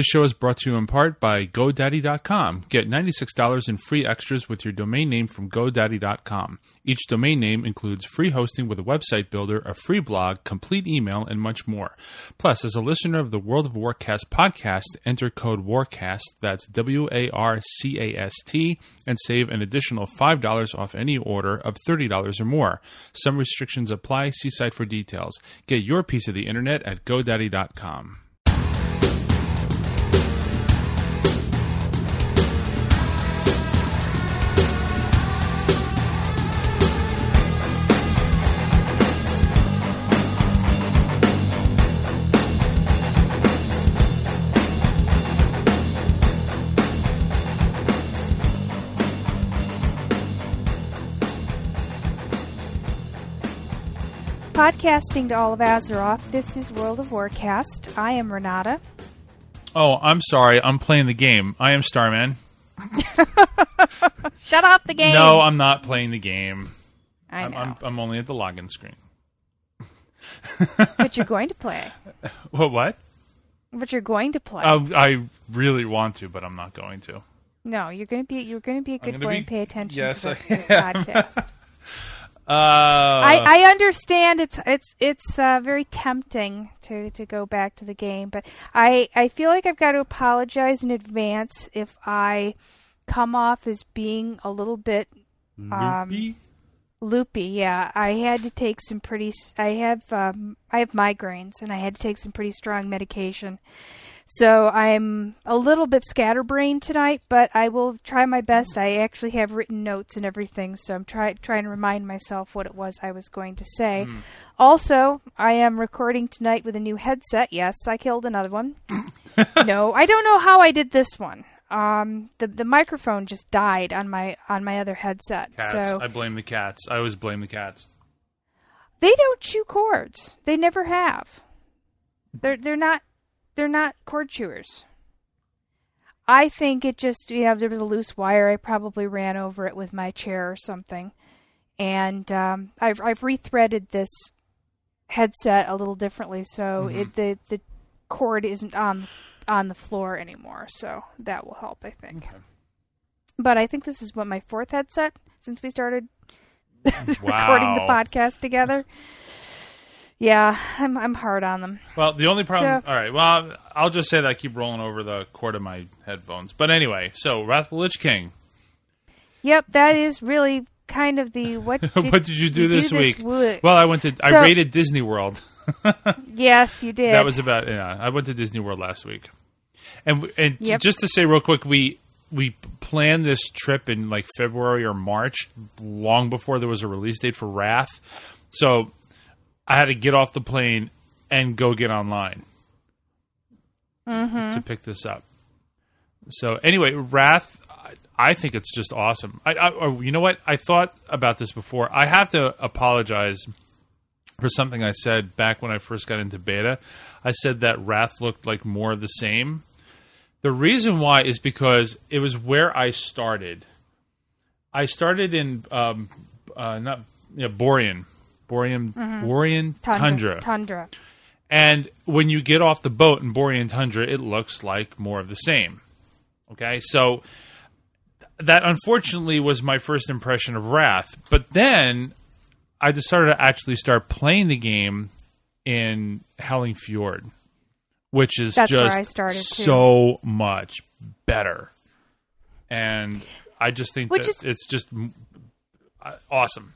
This show is brought to you in part by GoDaddy.com. Get $96 in free extras with your domain name from GoDaddy.com. Each domain name includes free hosting with a website builder, a free blog, complete email, and much more. Plus, as a listener of the World of Warcast podcast, enter code WARCAST, that's W A R C A S T, and save an additional $5 off any order of $30 or more. Some restrictions apply. See site for details. Get your piece of the internet at GoDaddy.com. Podcasting to all of Azeroth, this is World of Warcast. I am Renata. Oh, I'm sorry. I'm playing the game. I am Starman. Shut off the game! No, I'm not playing the game. I I'm, know. I'm, I'm only at the login screen. but you're going to play. What? What? But you're going to play. Uh, I really want to, but I'm not going to. no, you're going to be you're going to be a good boy be- and pay attention yes, to the, I to the podcast. Uh, I, I understand it's it's it's uh, very tempting to, to go back to the game, but I I feel like I've got to apologize in advance if I come off as being a little bit loopy? loopy. Yeah, I had to take some pretty. I have um, I have migraines, and I had to take some pretty strong medication. So I'm a little bit scatterbrained tonight, but I will try my best. I actually have written notes and everything, so I'm try, trying to remind myself what it was I was going to say. Also, I am recording tonight with a new headset. Yes, I killed another one. no, I don't know how I did this one. Um, the the microphone just died on my on my other headset. Cats. So I blame the cats. I always blame the cats. they don't chew cords. They never have. They're they're not they're not cord chewers. I think it just you know there was a loose wire. I probably ran over it with my chair or something, and um, I've I've rethreaded this headset a little differently, so it the the cord isn't on on the floor anymore. So that will help, I think. But I think this is what my fourth headset since we started recording the podcast together. Yeah, I'm I'm hard on them. Well, the only problem. So- all right. Well, I'll just say that I keep rolling over the cord of my headphones. But anyway, so Wrath of the Lich King. Yep, that is really kind of the what. Did, what did you do this week? wo- Well, I went to. I So- raided Disney World. yes, you did. That was about. Yeah, I went to Disney World last week, and and Yep. just to say real quick, we we planned this trip in like February or March, long before there was a release date for Wrath. So I had to get off the plane and go get online Mm-hmm. to pick this up. So anyway, Wrath. I- think it's just awesome. I, I, or you know what? I thought about this before. I have to apologize for something I said back when I first got into beta. I said that Wrath looked like more of the same. The reason why is because it was where I started. I started in um, uh, not yeah, Borean, Borean, Borean tundra. tundra. Tundra. And when you get off the boat in Borean Tundra, it looks like more of the same. Okay, so that unfortunately was my first impression of Wrath. But then I decided to actually start playing the game in Howling Fjord, which is That's where just I started, too. so much better. And I just think Which that is- it's just uh, awesome.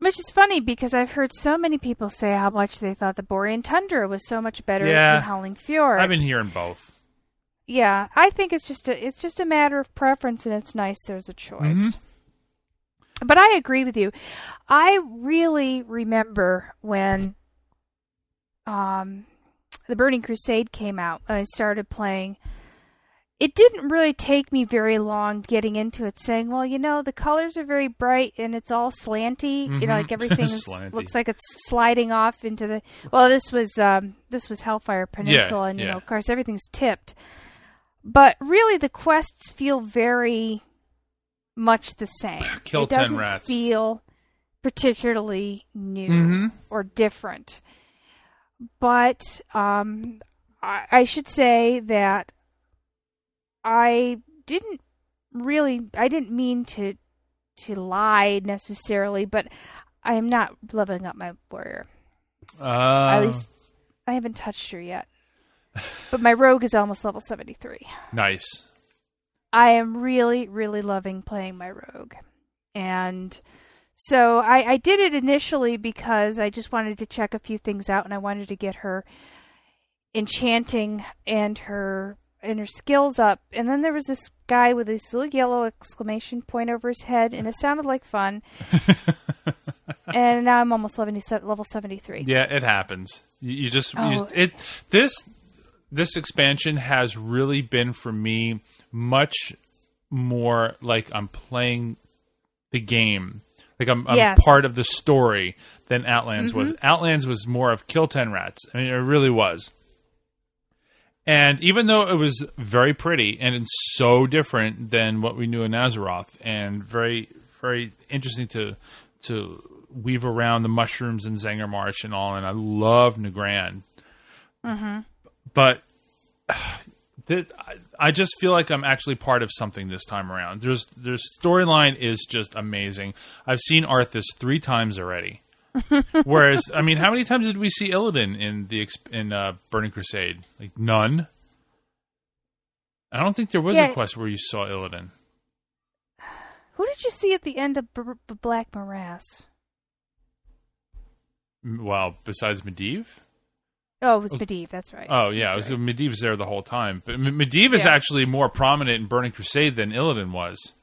Which is funny because I've heard so many people say how much they thought the Borean Tundra was so much better Yeah. than Howling Fjord. I've been hearing both. yeah, I think it's just a it's just a matter of preference, and it's nice there's a choice. Mhm. But I agree with you. I really remember when um, the Burning Crusade came out. I started playing. It didn't really take me very long getting into it, saying, "Well, you know, the colors are very bright and it's all slanty. You know, Mhm. like everything is, looks like it's sliding off into the. Well, this was um, this was Hellfire Peninsula, and you yeah. know, of course, everything's tipped. But really, the quests feel very much the same. Kill it doesn't rats. feel particularly new Mhm. or different. But um, I, I should say that I didn't really I didn't mean to to lie necessarily, but I am not leveling up my warrior. Uh, At least I haven't touched her yet. but my rogue is almost level 73. nice. I am really, really loving playing my rogue. And so I, I did it initially because I just wanted to check a few things out and I wanted to get her enchanting and her and her skills up. And then there was this guy with this little yellow exclamation point over his head and it sounded like fun. and now I'm almost level level 73. Yeah, it happens. You, you just you, Oh. it this this expansion has really been for me much more like I'm playing the game. Like I'm, I'm Yes. part of the story than Outlands was. Mm-hmm. Outlands was more of kill ten rats. I mean, it really was. And even though it was very pretty and it's so different than what we knew in Azeroth, and very very interesting to to weave around the mushrooms and Zangarmarsh and all, and I love Nagrand. Mm-hmm. But this, I, I just feel like I'm actually part of something this time around. There's their storyline is just amazing. I've seen Arthas three times already. Whereas, I mean, how many times did we see Illidan in the in uh, Burning Crusade? Like none. I don't think there was Yeah. a quest where you saw Illidan. Who did you see at the end of B- B- Black Morass? Well, besides Medivh. Oh, it was Medivh, that's right. Oh yeah, I was, That's right. Medivh's there the whole time. But M- Medivh is actually more prominent in Burning Crusade than Illidan was.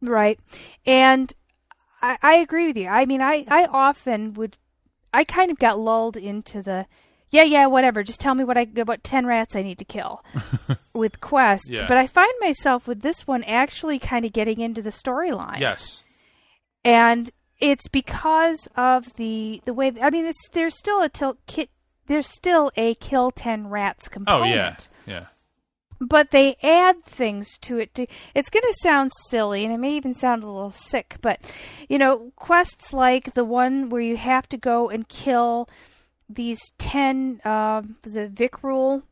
Right. And I, I agree with you. I mean, I, I often would, I kind of got lulled into the, yeah, yeah, whatever. Just tell me what I, what 10 rats I need to kill with quests. Yeah. But I find myself with this one actually kind of getting into the storyline. Yes. And it's because of the, the way, I mean, it's, there's still a til- kit, there's still a kill 10 rats component. Oh yeah, yeah. But they add things to it to it's going to sound silly and it may even sound a little sick but you know quests like the one where you have to go and kill these 10 um was it Vrykul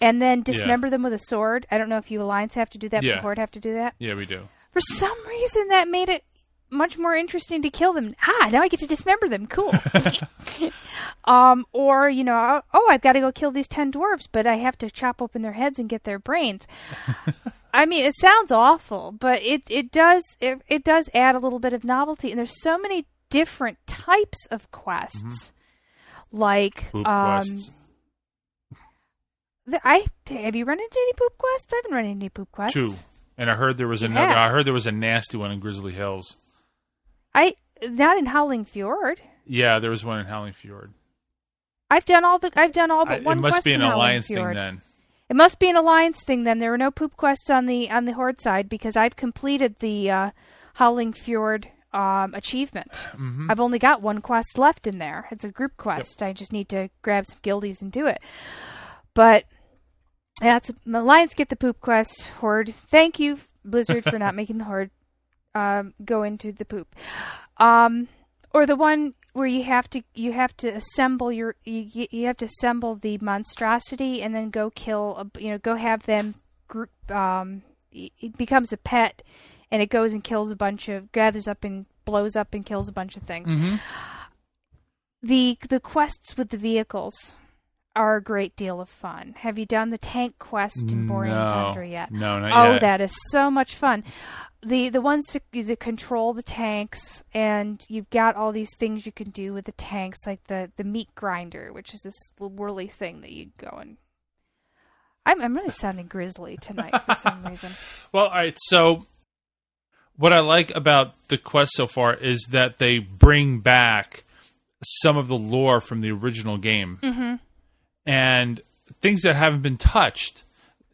and then dismember them with a sword i don't know if you alliance have to do that Yeah. but horde have to do that Yeah, we do. for some reason that made it much more interesting to kill them. Ah, now I get to dismember them. Cool. um, or you know, oh, I've got to go kill these ten dwarves, but I have to chop open their heads and get their brains. I mean, it sounds awful, but it it does it, it does add a little bit of novelty, and there's so many different types of quests. Like Poop um, quests. the- I have you run into any poop quests? I haven't run into any poop quests. Two. And I heard there was another. have. I heard there was a nasty one in Grizzly Hills. I not in Howling Fjord. Yeah, there was one in Howling Fjord. I've done all the I've done all I- but one it must be an alliance thing then. It must be an alliance thing then. There were no poop quests on the on the horde side because I've completed the uh, Howling Fjord um, achievement. Mm-hmm. I've only got one quest left in there. It's a group quest. I just need to grab some guildies and do it. But that's alliance get the poop quest. Horde, thank you Blizzard for not making the horde um, go into the poop. Um, or the one where you have to you have to assemble your you, you have to assemble the monstrosity and then go kill a, you know go have them group um it becomes a pet and it goes and kills a bunch of gathers up and blows up and kills a bunch of things. Mm-hmm. The the quests with the vehicles are a great deal of fun. Have you done the tank quest in Borean no, Tundra yet? No, not Oh, yet. that is so much fun. The the ones to, to control the tanks, and you've got all these things you can do with the tanks, like the, the meat grinder, which is this little whirly thing that you go and. I'm I'm really sounding grizzly tonight for some reason. Well, all right. So, what I like about the quest so far is that they bring back some of the lore from the original game Mm-hmm. And things that haven't been touched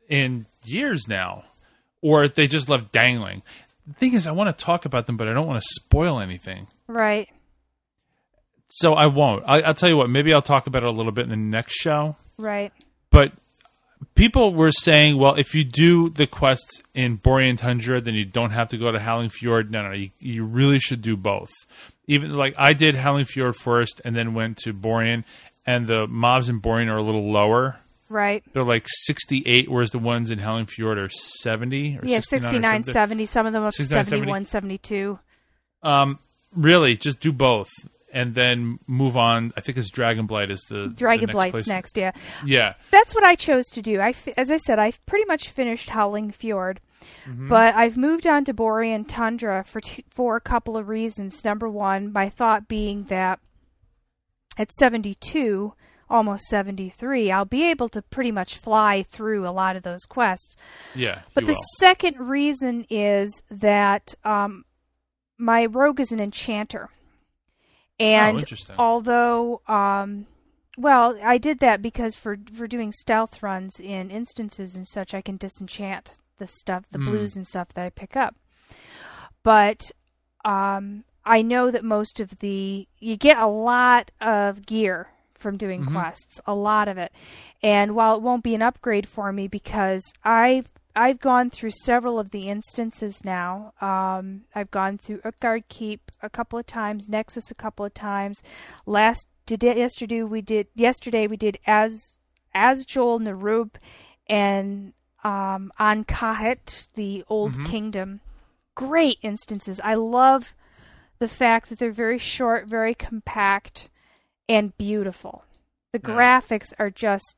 in years now, or they just left dangling. The thing is, I want to talk about them, but I don't want to spoil anything. Right. So I won't. I, I'll tell you what. Maybe I'll talk about it a little bit in the next show. Right. But people were saying, well, if you do the quests in Borean Tundra, then you don't have to go to Howling Fjord. No, no, you, you really should do both. Even like I did Howling Fjord first, and then went to Borean, and the mobs in Borean are a little lower. Right. They're like 68, whereas the ones in Howling Fjord are 70 or Yeah, 69 69, something. 70. Some of them 69, 71, 72. Um, really, just do both and then move on. I think it's Dragonblight is the Dragon the next Blight's next, yeah. Yeah, That's what I chose to do. I, as I said, I've pretty much finished Howling Fjord, Mm-hmm. but I've moved on to Borean Tundra for two, for a couple of reasons. Number one, my thought being that at 72, almost 73, I'll be able to pretty much fly through a lot of those quests. yeah. But the will. second reason is that um, my rogue is an enchanter, and oh, although um, well, I did that because for for doing stealth runs in instances and such, I can disenchant the stuff, the Mm. blues and stuff that I pick up. But um, I know that most of the you get a lot of gear from doing Mhm. quests, a lot of it. And while it won't be an upgrade for me because I've I've gone through several of the instances now. Um, I've gone through Utgard Keep a couple of times, Nexus a couple of times. Last did yesterday we did yesterday we did as Azjol-Nerub and um, Ahn'kahet, the Old Mhm. Kingdom. Great instances. I love the fact that they're very short, very compact, and beautiful. The Yeah. graphics are just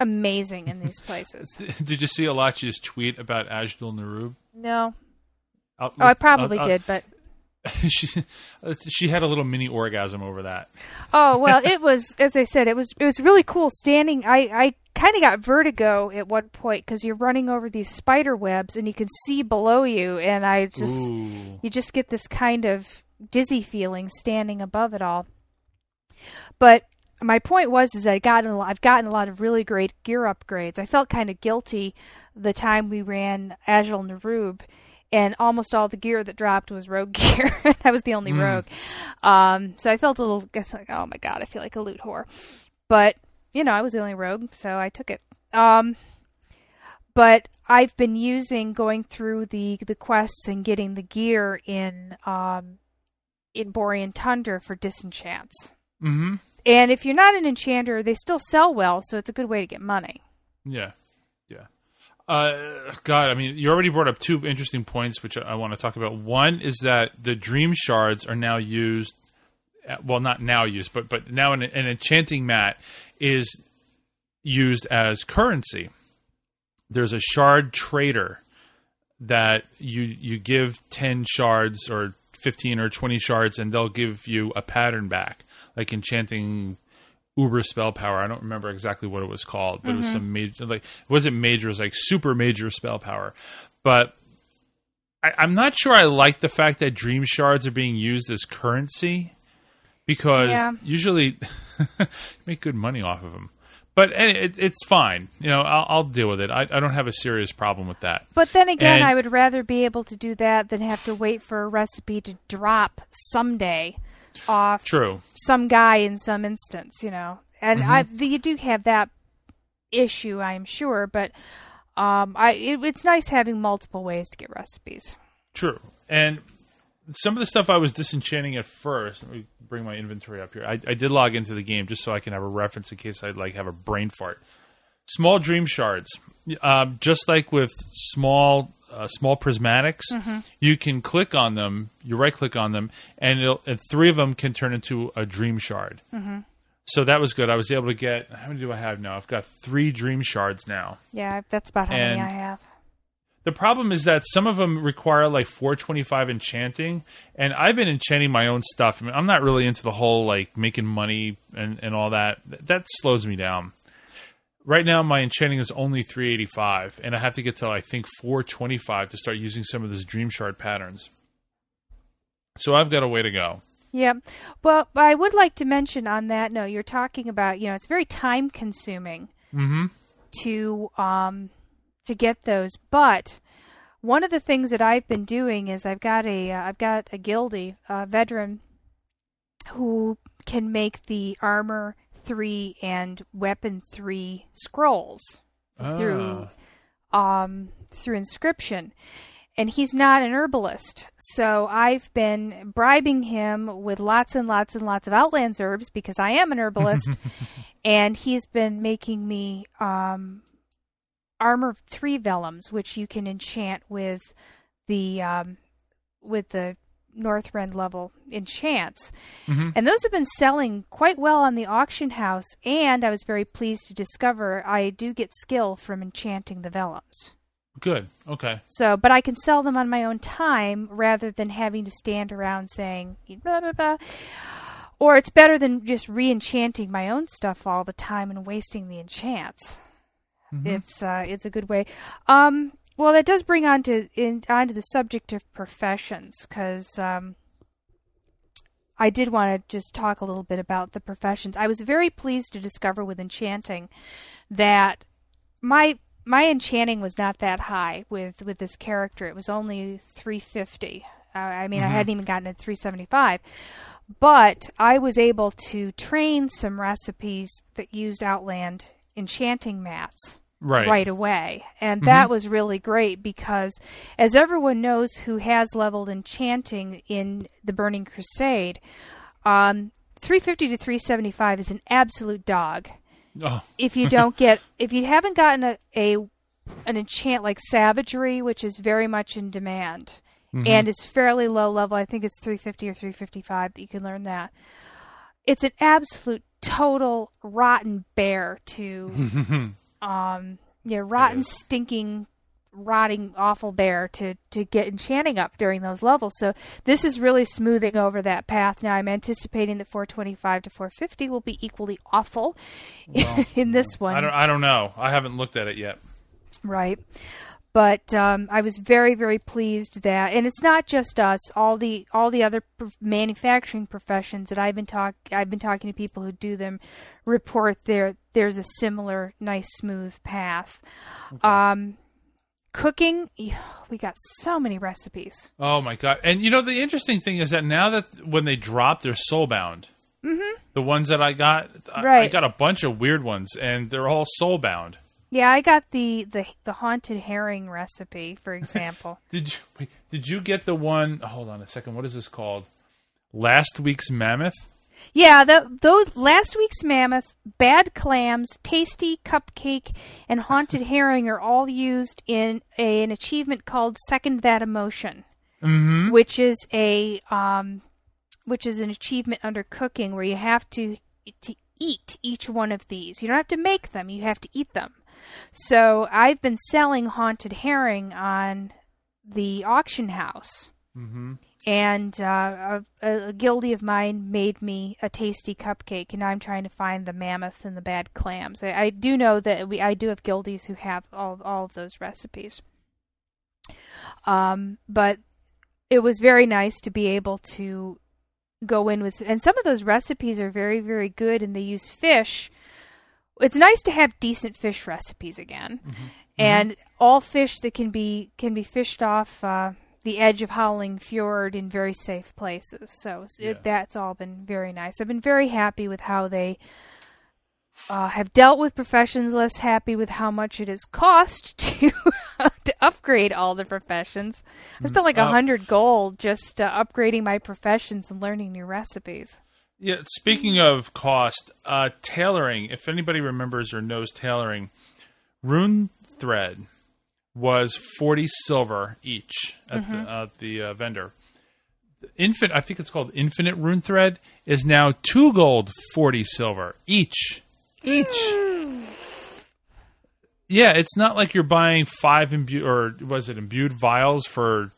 amazing in these places. Did you see Alachia's tweet about Azjol-Nerub? No. I'll- Oh, I probably I'll- did, but she she had a little mini orgasm over that. oh well, it was as I said, it was it was really cool standing. I I kind of got vertigo at one point because you're running over these spider webs and you can see below you, and I just Ooh. you just get this kind of dizzy feeling standing above it all. But my point was is that I got a lot, I've gotten a lot of really great gear upgrades. I felt kind of guilty the time we ran Azjol-Nerub, and almost all the gear that dropped was rogue gear. I was the only Mm. rogue, um, so I felt a little guess like, oh my god, I feel like a loot whore. But you know, I was the only rogue, so I took it. Um, but I've been using going through the the quests and getting the gear in um, in Borean Tundra for disenchants. Mm-hmm. And if you're not an enchanter, they still sell well, so it's a good way to get money. Yeah, yeah. Uh, God, I mean, you already brought up two interesting points, which I, want to talk about. One is that the dream shards are now used. Well, not now used, but but now an, an enchanting mat is used as currency. There's a shard trader that you you give ten shards or fifteen or twenty shards, and they'll give you a pattern back, like enchanting uber spell power. I don't remember exactly what it was called, but it was mm-hmm. some major, like it wasn't major, it was like super major spell power. But I, I'm not sure I like the fact that dream shards are being used as currency because Yeah. usually you make good money off of them. But it, it's fine, you know. I'll, I'll deal with it. I, I don't have a serious problem with that. But then again, And- I would rather be able to do that than have to wait for a recipe to drop someday off True. some guy in some instance, you know. And Mm-hmm. I, you do have that issue, I'm sure, but um, I it, it's nice having multiple ways to get recipes. True. And some of the stuff I was disenchanting at first. Let me bring my inventory up here. I, I did log into the game just so I can have a reference in case I like have a brain fart. Small dream shards, um, just like with small uh, small prismatics, you can click on them. You right click on them, and, it'll, and three of them can turn into a dream shard. So that was good. I was able to get. How many do I have now? I've got three dream shards now. Yeah, that's about how And- many I have. The problem is that some of them require like 425 enchanting, and I've been enchanting my own stuff. I mean, I'm not really into the whole like making money and, and all that. That slows me down. Right now, my enchanting is only 385, and I have to get to I think 425 to start using some of this Dream Shard patterns. So I've got a way to go. Yeah. Well, but I would like to mention on that note, you're talking about, you know, it's very time consuming Mm-hmm. to um to get those, but one of the things that I've been doing is I've got a uh, I've got a guildie, veteran who can make the armor 3 and weapon 3 scrolls through um, through inscription. And he's not an herbalist. So I've been bribing him with lots and lots and lots of Outlands herbs because I am an herbalist. and he's been making me um, armor three vellums, which you can enchant with the um, with the Northrend level enchants, hmm and those have been selling quite well on the auction house. And I was very pleased to discover I do get skill from enchanting the vellums. Good. Okay. So, but I can sell them on my own time rather than having to stand around saying blah blah blah. Or it's better than just re-enchanting my own stuff all the time and wasting the enchants. Mhm. It's uh, it's a good way. Um, well, that does bring on to in, onto the subject of professions because um, I did want to just talk a little bit about the professions. I was very pleased to discover with enchanting that my my enchanting was not that high with with this character. It was only 350. Uh, I mean, I Mhm. hadn't even gotten to 375. But I was able to train some recipes that used Outland enchanting mats Right. right away. And Mhm. that was really great because, as everyone knows who has leveled enchanting in the Burning Crusade, um, 350 to 375 is an absolute dog. Oh. If you don't get, if you haven't gotten a, a an enchant like Savagery, which is very much in demand Mhm. and is fairly low level, I think it's 350 or 355 that you can learn that. It's an absolute total rotten bear to um yeah rotten stinking rotting awful bear to to get enchanting up during those levels so this is really smoothing over that path now i'm anticipating that 425 to 450 will be equally awful Well, in this one I don't. I don't know. I haven't looked at it yet. right but um, I was very, very pleased that, and it's not just us. All the all the other manufacturing professions that I've been talk I've been talking to people who do them, report there there's a similar nice smooth path. Um, cooking, we got so many recipes. Oh my god! And you know the interesting thing is that now that when they drop, they're soulbound. Mm-hmm. The ones that I got, I, I got a bunch of weird ones, and they're all soulbound. Yeah, I got the the the haunted herring recipe, for example. Did you? Wait, did you get the one? Hold on a second. What is this called? Last week's mammoth. Yeah, the, those last week's mammoth, bad clams, tasty cupcake, and haunted herring are all used in a, an achievement called Second That Emotion, Mm-hmm. which is a um, which is an achievement under cooking where you have to to eat each one of these. You don't have to make them; you have to eat them. So I've been selling haunted herring on the auction house Mm-hmm. and uh, a, a guildie of mine made me a tasty cupcake, and I'm trying to find the mammoth and the bad clams. I, I do know that we I do have guildies who have all all of those recipes. Um, but it was very nice to be able to go in with, and some of those recipes are very very good, and they use fish. It's nice to have decent fish recipes again, and all fish that can be can be fished off. Uh, the edge of Howling Fjord in very safe places. So Yeah. that's all been very nice. I've been very happy with how they uh, have dealt with professions. Less happy with how much it has cost to to upgrade all the professions. I spent like a Uh, hundred gold just uh, upgrading my professions and learning new recipes. Yeah. Speaking of cost, uh, tailoring. If anybody remembers or knows tailoring, rune thread was forty silver each at the, at the uh, vendor. Infinite, I think it's called Infinite Rune Thread, is now two gold, forty silver each. Each. Yeah, it's not like you're buying five imbued or was it imbued vials for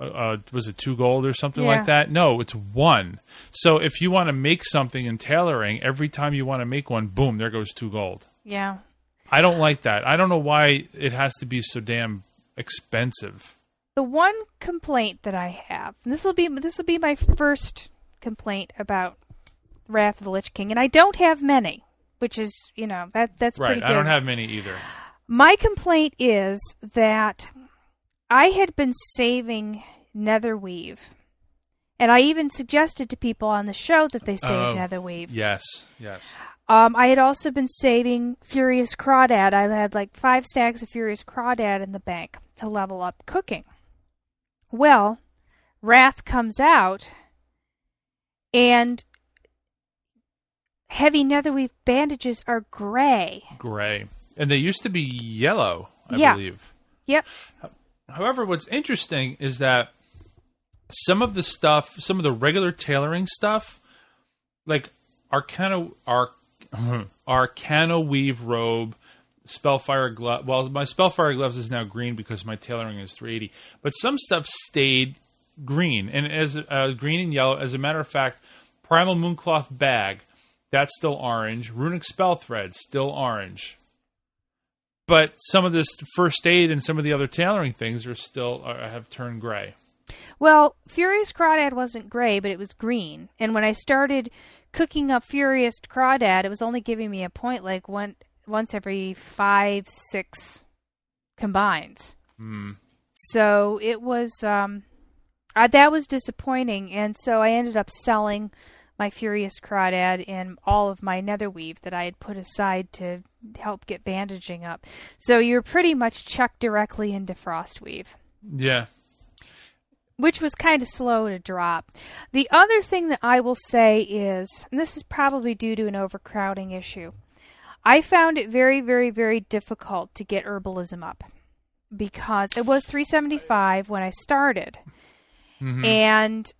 uh, uh, was it two gold or something Yeah. like that? No, it's one. So if you want to make something in tailoring, every time you want to make one, boom, there goes two gold. Yeah. I don't like that. I don't know why it has to be so damn expensive. The one complaint that I have, and this will be this will be my first complaint about Wrath of the Lich King, and I don't have many, which is you know that that's Right. pretty good. I don't have many either. My complaint is that I had been saving Netherweave, and I even suggested to people on the show that they save Oh, Netherweave. Yes. Yes. Um, I had also been saving Furious Crawdad. I had like five stacks of Furious Crawdad in the bank to level up cooking. Well, Wrath comes out, and heavy netherweave bandages are gray. Gray. And they used to be yellow, I Yeah. believe. Yep. However, what's interesting is that some of the stuff, some of the regular tailoring stuff, like Arcana, Arc, Arcana Weave robe, Spellfire glove. Well, my Spellfire gloves is now green because my tailoring is 380. But some stuff stayed green, and as uh, green and yellow. As a matter of fact, Primal Mooncloth bag, that's still orange. Runic Spell thread, still orange. But some of this first aid and some of the other tailoring things are still uh, have turned gray. Well, Furious Crawdad wasn't gray, but it was green. And when I started cooking up Furious Crawdad, it was only giving me a point like one once every five, six combines. Hmm. So it was um, uh, that was disappointing, and so I ended up selling my Furious Crawdad and all of my Netherweave that I had put aside to help get bandaging up. So you're pretty much chucked directly into Frostweave Yeah. which was kind of slow to drop. The other thing that I will say is, and this is probably due to an overcrowding issue, I found it very, very, very difficult to get herbalism up because it was 375 when I started, Mhm. and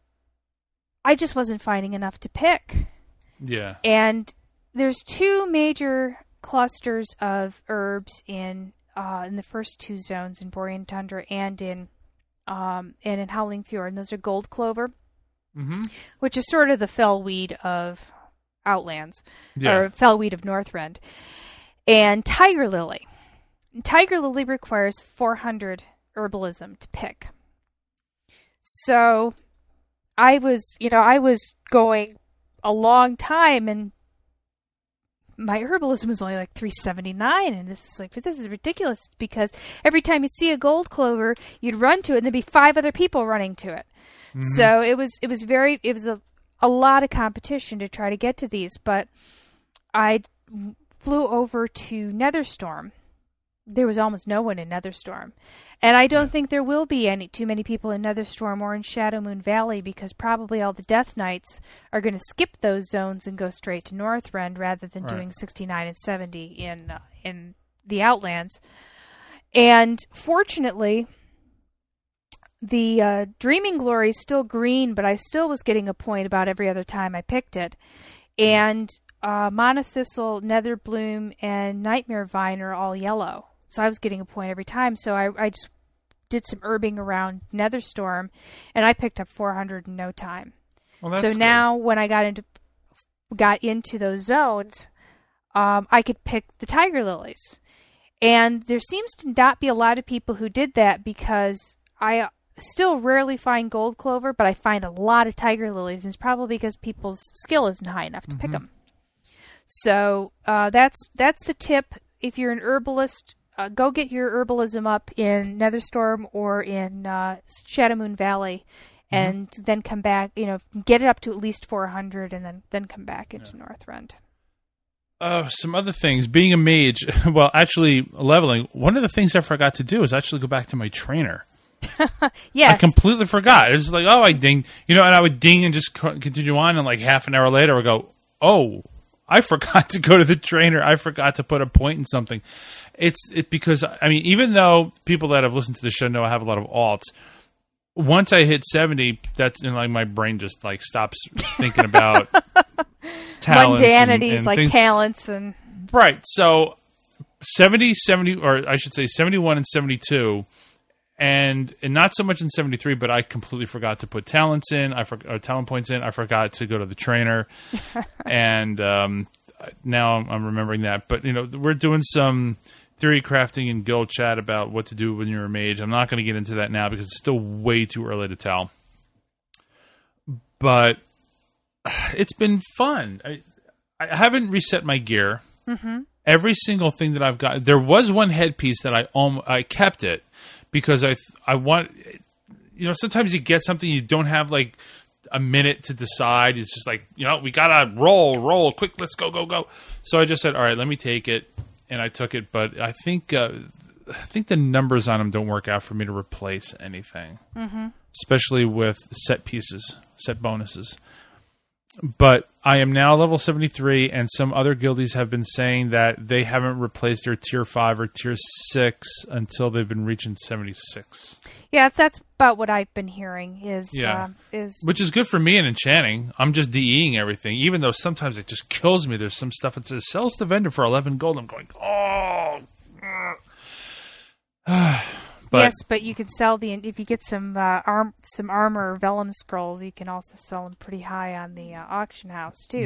I just wasn't finding enough to pick. Yeah. And there's two major clusters of herbs in uh, in the first two zones in Borean Tundra and in um, and in Howling Fjord, and those are gold clover, Mm-hmm. which is sort of the felweed of Outlands Yeah. or felweed of Northrend, and tiger lily. Tiger lily requires 400 herbalism to pick. So I was, you know, I was going a long time and my herbalism was only like 379 and this is like this is ridiculous because every time you'd see a gold clover you'd run to it and there'd be five other people running to it. Mm-hmm. So it was it was very it was a, a lot of competition to try to get to these but i flew over to netherstorm there was almost no one in netherstorm and i don't think there will be any too many people in netherstorm or in shadow moon valley because probably all the death knights are going to skip those zones and go straight to northrend rather than Right. doing 69 and 70 in uh, in the outlands and fortunately the uh, Dreaming Glory is still green, but I still was getting a point about every other time I picked it. And uh, Mana Thistle, Netherbloom, and Nightmare Vine are all yellow. So I was getting a point every time. So I, I just did some herbing around Netherstorm, and I picked up 400 in no time. Well, that's so good. now when I got into got into those zones, um, I could pick the tiger lilies, and there seems to not be a lot of people who did that because I still rarely find gold clover, but I find a lot of tiger lilies, and it's probably because people's skill isn't high enough to pick 'em. pick them. So uh, that's that's the tip. If you're an herbalist, uh, go get your herbalism up in Netherstorm or in uh, Shadow Moon Valley, and then come back. You know, get it up to at least 400, and then then come back into Northrend. Uh, some other things. Being a mage, well, actually leveling. One of the things I forgot to do is actually go back to my trainer. Yes, I completely forgot. It was like, oh, I ding, you know, and I would ding and just continue on, and like half an hour later, I go, oh, I forgot to go to the trainer. I forgot to put a point in something. It's it because I mean, even though people that have listened to the show know I have a lot of alts. Once I hit seventy, that's and like my brain just like stops thinking about talents and- mundanities and like things. talents and Right. So 70, 70, or I should say 71 and 72. And, and not so much in 73, but I completely forgot to put talents in. I forgot talent points in. I forgot to go to the trainer. and um, now I'm, I'm remembering that. But, you know, we're doing some theory crafting and guild chat about what to do when you're a mage. I'm not going to get into that now because it's still way too early to tell. But it's been fun. I, I haven't reset my gear. Every single thing that I've got, there was one headpiece that I um, I kept it because I I want you know sometimes you get something you don't have like a minute to decide. It's just like you know we gotta roll roll quick. Let's go go go. So I just said all right, let me take it, and I took it. But I think uh, I think the numbers on them don't work out for me to replace anything, mm-hmm. especially with set pieces, set bonuses. But I am now level 73, and some other guildies have been saying that they haven't replaced their tier 5 or tier 6 until they've been reaching 76. Yeah, that's about what I've been hearing. Is Yeah. uh, is Which is good for me in enchanting. I'm just DEing everything, even though sometimes it just kills me. There's some stuff that says sells to vendor for 11 gold. I'm going, oh. But yes, but you can sell the if you get some uh, arm some armor or vellum scrolls, you can also sell them pretty high on the uh, auction house too.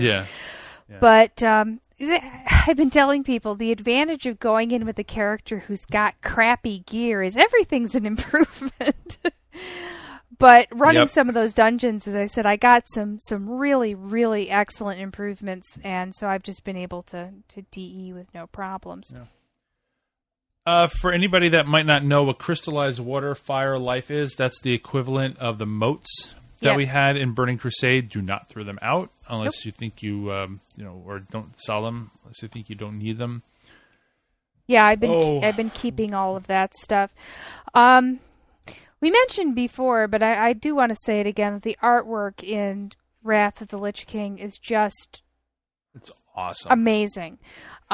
yeah. But um, I've been telling people the advantage of going in with a character who's got crappy gear is everything's an improvement. but running Yep. some of those dungeons, as I said, I got some some really really excellent improvements, and so I've just been able to to de with no problems. Uh, for anybody that might not know what crystallized water fire life is, that's the equivalent of the motes that Yeah. we had in Burning Crusade. Do not throw them out unless you think you, um, you know, or don't sell them unless you think you don't need them. Yeah, I've been Oh. I've been keeping all of that stuff. Um, we mentioned before, but I, I do want to say it again that the artwork in Wrath of the Lich King is just It's awesome. amazing.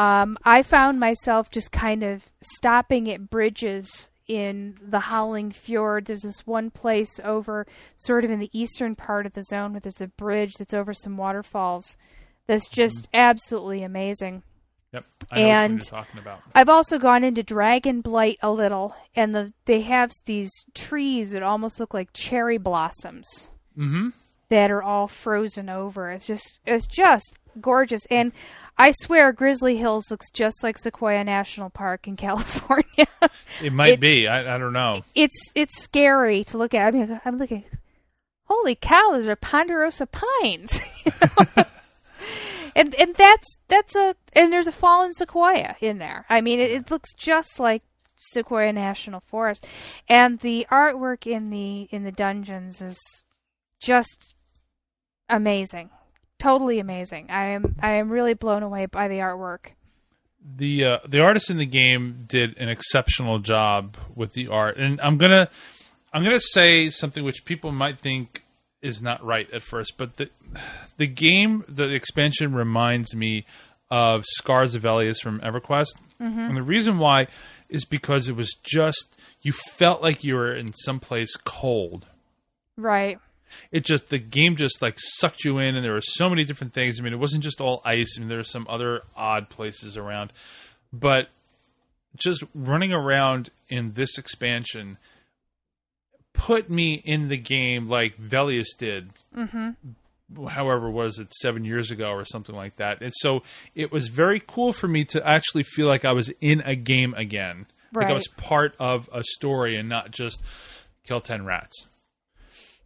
Um, I found myself just kind of stopping at bridges in the Howling Fjord. There's this one place over, sort of in the eastern part of the zone, where there's a bridge that's over some waterfalls. That's just absolutely amazing. yep, I know which one and- you're talking about. I've also gone into Dragon Blight a little, and the they have these trees that almost look like cherry blossoms Mm-hmm. that are all frozen over. It's just it's just gorgeous, and I swear Grizzly Hills looks just like Sequoia National Park in California. It might It- be. I, I don't know. it's it's scary to look at. I mean, I'm looking. Holy cow! Those are ponderosa pines. and and that's that's a and there's a fallen sequoia in there. I mean, it, it looks just like Sequoia National Forest, and the artwork in the in the dungeons is just amazing, totally amazing. I am I am really blown away by the artwork. the uh, the artist in the game did an exceptional job with the art, and I'm gonna I'm gonna say something which people might think is not right at first, but the the game, the expansion reminds me of Scars of Velious from EverQuest, and the reason why is because it was just you felt like you were in someplace cold Right. It just the game just like sucked you in and there were so many different things. I mean it wasn't just all ice I mean there were some other odd places around. But just running around in this expansion put me in the game like Velious did mm-hmm. however was it seven years ago or something like that? And so it was very cool for me to actually feel like i was in a game again. Like i was part of a story and not just kill 10 rats.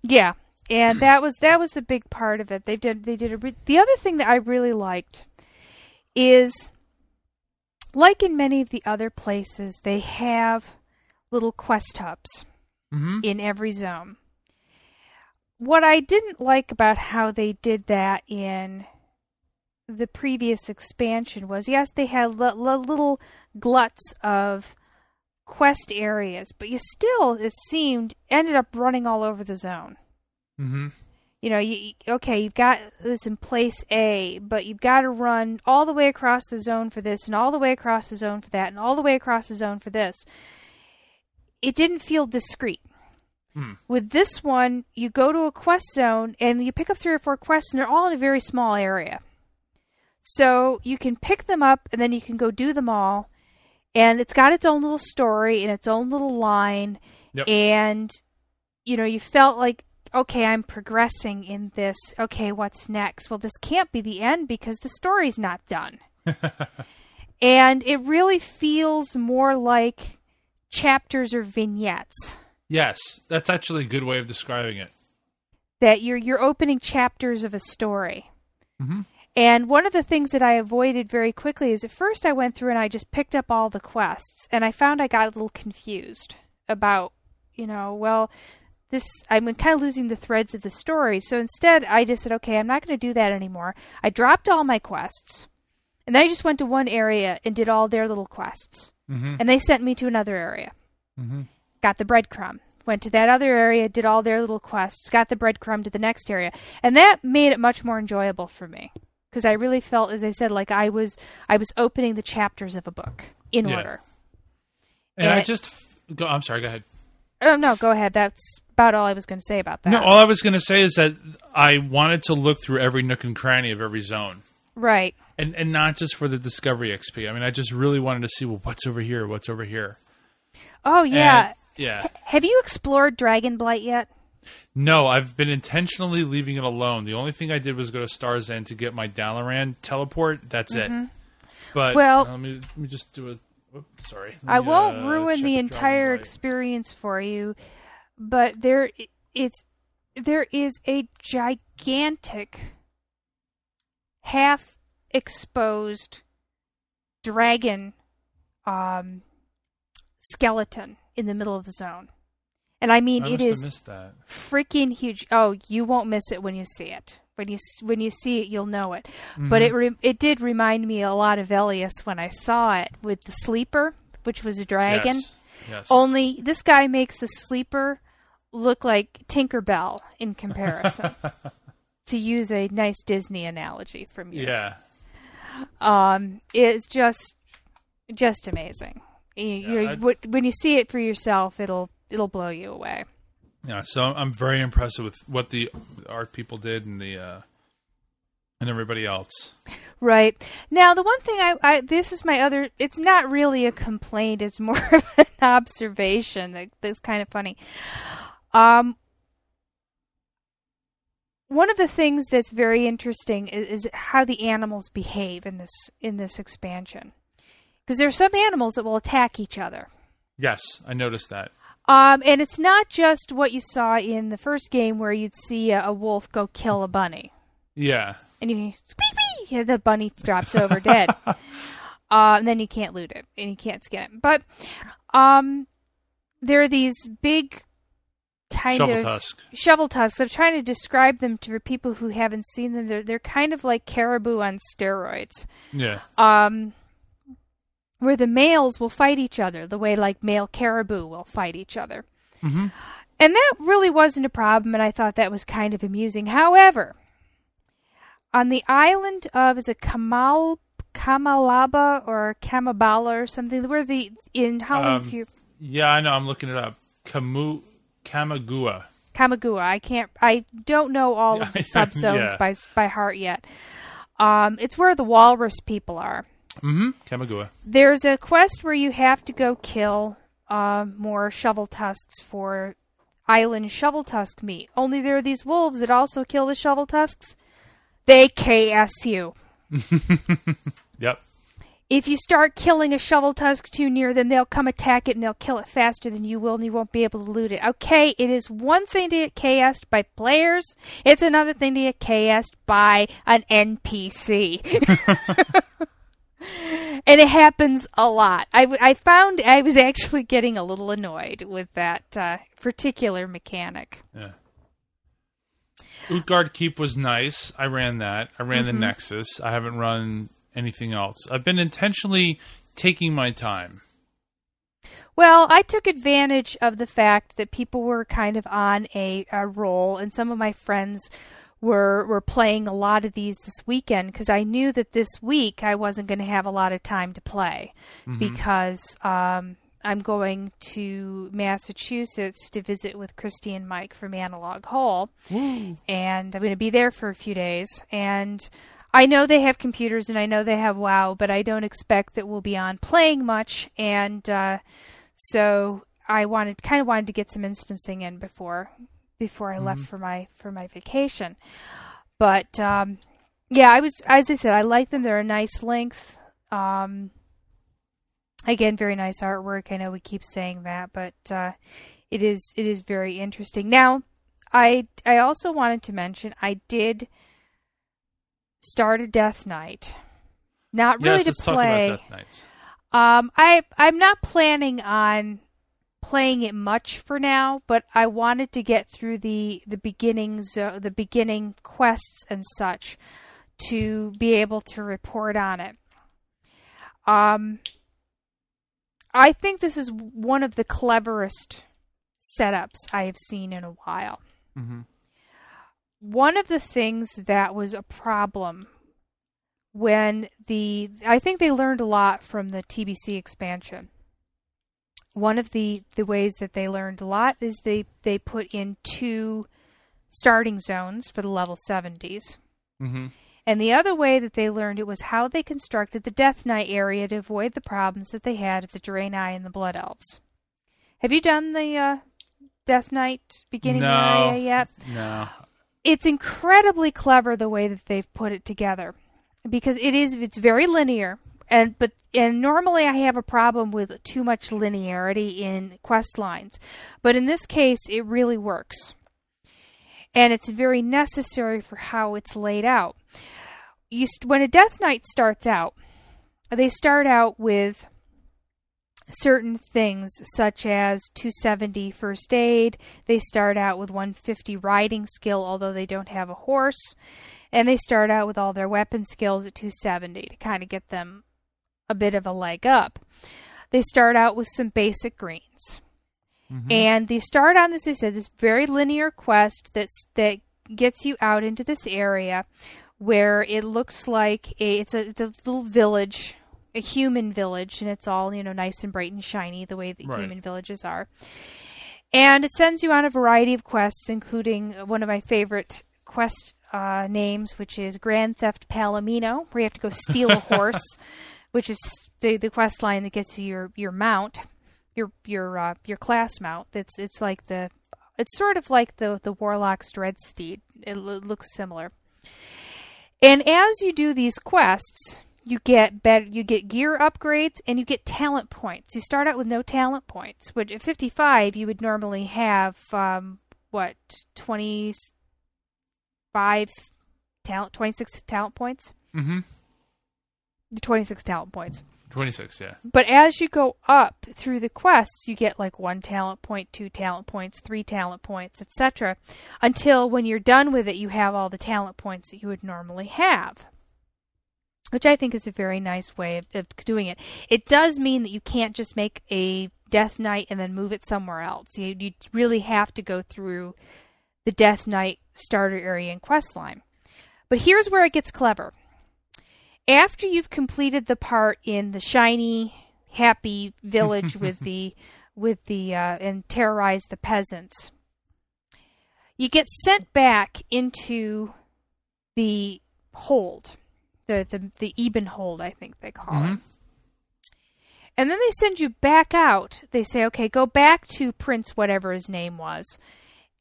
Yeah, and that was that was a big part of it. They did they did a re- the other thing that I really liked is like in many of the other places they have little quest hubs mm-hmm. in every zone. What I didn't like about how they did that in the previous expansion was yes, they had li- li- little gluts of quest areas, but you still, it seemed, ended up running all over the zone. Mm-hmm. You know, you, okay, you've got this in place A, but you've got to run all the way across the zone for this, and all the way across the zone for that, and all the way across the zone for this. It didn't feel discreet. Hmm. With this one, you go to a quest zone and you pick up three or four quests, and they're all in a very small area. So you can pick them up, and then you can go do them all. And it's got its own little story and its own little line. Yep. And, you know, you felt like, okay, I'm progressing in this. Okay, what's next? Well, this can't be the end because the story's not done. and it really feels more like chapters or vignettes. Yes, that's actually a good way of describing it. that you're you're opening chapters of a story. Mhm. And one of the things that I avoided very quickly is at first I went through and I just picked up all the quests and I found I got a little confused about, you know, well, this I'm kind of losing the threads of the story. So instead I just said, okay, I'm not going to do that anymore. I dropped all my quests. And then I just went to one area and did all their little quests. Mm-hmm. And they sent me to another area Mm-hmm. got the breadcrumb, went to that other area, did all their little quests, got the breadcrumb to the next area, and that made it much more enjoyable for me because I really felt, as I said, like I was I was opening the chapters of a book in Yeah. order. And I just go. I'm sorry. Go ahead. Oh no, go ahead. That's about all I was going to say about that. No, all I was going to say is that I wanted to look through every nook and cranny of every zone. right. and and not just for the discovery XP. I mean, I just really wanted to see well, what's over here, what's over here. Oh yeah. And- yeah. Have you explored Dragonblight yet? No, I've been intentionally leaving it alone. The only thing I did was go to Star's End to get my Dalaran teleport. That's it. But Mm-hmm. Well- uh, let me let me just do a. Whoop, sorry. I me, won't uh, ruin the entire experience for you, but there it's there is a gigantic half exposed dragon um skeleton in the middle of the zone. And I mean I it is freaking huge. Oh, you won't miss it when you see it. When you when you see it, you'll know it. But it re- it did remind me a lot of Velious when I saw it with the sleeper, which was a dragon. Yes. Yes. Only this guy makes a sleeper look like Tinkerbell in comparison. to use a nice Disney analogy from you, yeah. um, it's just just amazing. You, you- when you see it for yourself, it'll it'll blow you away. Yeah. So I'm very impressed with what the art people did and the uh, and everybody else. Right. Now, the one thing I, I this is my other it's not really a complaint, it's more of an observation that, that's kind of funny. Um one of the things that's very interesting is, is how the animals behave in this in this expansion. Because there are some animals that will attack each other. Yes, I noticed that. Um, and it's not just what you saw in the first game where you'd see a, a wolf go kill a bunny. Yeah. and you squeak the bunny drops over dead. Uh, and then you can't loot it and you can't skin it. But um, there are these big kind Shovel of tusk. shoveltusks. I'm trying to describe them to people who haven't seen them. They're they're kind of like caribou on steroids. Yeah. Um, where the males will fight each other the way like male caribou will fight each other. Mhm. And that really wasn't a problem, and I thought that was kind of amusing. However, on the island of is it Kamal Kamalaba or Kamabala or something, where the in how Um, Fu- Yeah, I know. I'm looking it up. Kamu Kamagua. Kamagua. I can't. I don't know all of the subzones yeah. by by heart yet. Um, it's where the walrus people are. Mm-hmm. Kamagua. There's a quest where you have to go kill um, more shoveltusks for island shoveltusk meat. Only there are these wolves that also kill the shoveltusks. They KS you. Yep. If you start killing a shoveltusk too near them, they'll come attack it and they'll kill it faster than you will, and you won't be able to loot it. Okay, it is one thing to get KS'd by players, it's another thing to get KS'd by an NPC. and it happens a lot. I, I found I was actually getting a little annoyed with that uh, particular mechanic. Yeah. Utgard Keep was nice. I ran that. I ran the Nexus. I haven't run anything else. I've been intentionally taking my time. Well, I took advantage of the fact that people were kind of on a, a roll, and some of my friends were were playing a lot of these this weekend because I knew that this week I wasn't going to have a lot of time to play because um, I'm going to Massachusetts to visit with Christy and Mike from Analog Hole, and I'm going to be there for a few days and. I know they have computers and I know they have WoW, but I don't expect that we'll be on playing much. And uh, so I wanted, kind of wanted to get some instancing in before before I left for my for my vacation. But um, yeah, I was as I said, I like them. They're a nice length. Um, again, very nice artwork. I know we keep saying that, but uh, it is it is very interesting. Now, I I also wanted to mention I did start a Death Knight. Not really yes, to play. about Death Knights. Um, I I'm not planning on playing it much for now, but I wanted to get through the the beginnings, uh, the beginning quests and such, to be able to report on it. Um, I think this is one of the cleverest setups I have seen in a while. Mm-hmm. One of the things that was a problem when the I think they learned a lot from the TBC expansion. One of the the ways that they learned a lot is they they put in two starting zones for the level 70s. Mm-hmm. And the other way that they learned it was how they constructed the Death Knight area to avoid the problems that they had of the Draenei and the Blood Elves. Have you done the uh, Death Knight beginning No. area yet? No. It's incredibly clever the way that they've put it together because it is it's very linear and but and normally I have a problem with too much linearity in quest lines. But in this case it really works. And it's very necessary for how it's laid out. You when a Death Knight starts out, they start out with certain things such as 270 first aid. They start out with 150 riding skill, although they don't have a horse. And they start out with all their weapon skills at 270 to kind of get them a bit of a leg up. They start out with some basic greens. Mhm. And they start on this, I said, this very linear quest that's, that gets you out into this area where it looks like a, it's a, it's a little village, a human village, and it's all, you know, nice and bright and shiny the way that Right. human villages are. And it sends you on a variety of quests, including one of my favorite quest uh, names, which is Grand Theft Palomino, where you have to go steal a horse, which is the the quest line that gets you your your mount, your your uh, your class mount. It's it's like the it's sort of like the the Warlock's Dread Steed. It lo- looks similar. And as you do these quests, you get better, you get gear upgrades, and you get talent points. You start out with no talent points, which at 55 you would normally have um, what 25 talent, 26 talent points, Mm-hmm. 26 talent points. 26, yeah. But as you go up through the quests, you get like one talent point, two talent points, three talent points, etc. Until when you're done with it, you have all the talent points that you would normally have. Which I think is a very nice way of, of doing it. It does mean that you can't just make a Death Knight and then move it somewhere else. You, you really have to go through the Death Knight starter area and quest line. But here's where it gets clever after you've completed the part in the shiny, happy village with the with the uh, and terrorize the peasants, you get sent back into the hold, the the the Ebon Hold, I think they call it. Mhm. And then they send you back out. They say, okay, go back to Prince, whatever his name was,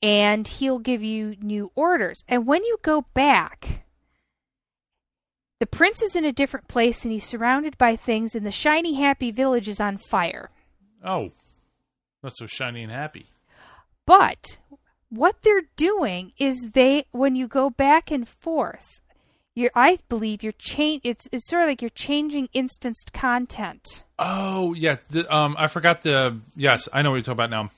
and he'll give you new orders. And when you go back, the prince is in a different place and he's surrounded by things, and the shiny, happy village is on fire. Oh. Not so shiny and happy. But what they're doing is they, when you go back and forth, you're, I believe you're change. It's it's sort of like you're changing instanced content. Oh, yeah. The, um, I forgot the. Yes, I know what you're talking about now.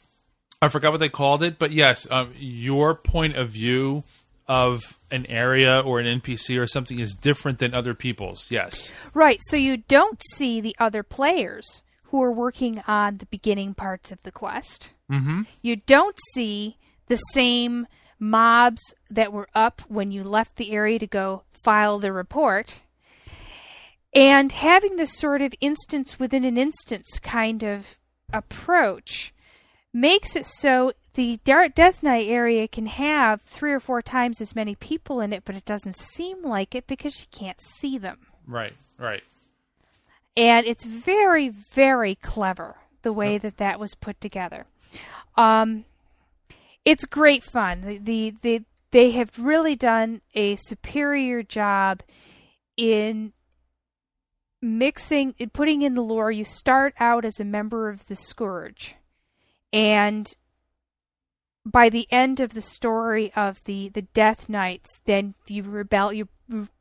I forgot what they called it, but yes, um, your point of view of an area or an NPC or something is different than other people's. Yes. Right. So you don't see the other players who are working on the beginning parts of the quest. Mm-hmm. You don't see the same mobs that were up when you left the area to go file the report. And having this sort of instance within an instance kind of approach makes it so the Death Knight area can have three or four times as many people in it, but it doesn't seem like it because you can't see them. Right. Right. and it's very very clever the way that that was put together um it's great fun the, the the they have really done a superior job in mixing in putting in the lore you start out as a member of the scourge and by the end of the story of the the death knights then you rebel you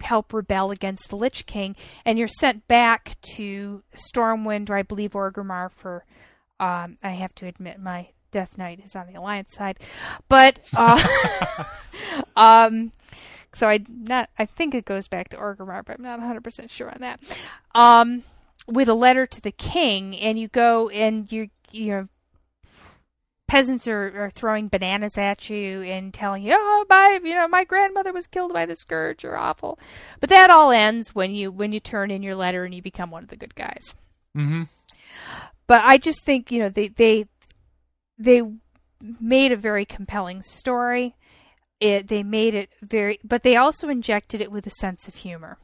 help rebel against the lich king and you're sent back to stormwind or i believe orgrimmar for um i have to admit my death knight is on the alliance side but uh um so i not i think it goes back to orgrimmar but i'm not 100% sure on that. Um with a letter to the king and you go and you you know peasants are, are throwing bananas at you and telling you, "Oh, my, you know, my grandmother was killed by the scourge. You're awful." But that all ends when you when you turn in your letter and you become one of the good guys. Mm-hmm. But I just think you know they they they made a very compelling story. It they made it very, but they also injected it with a sense of humor.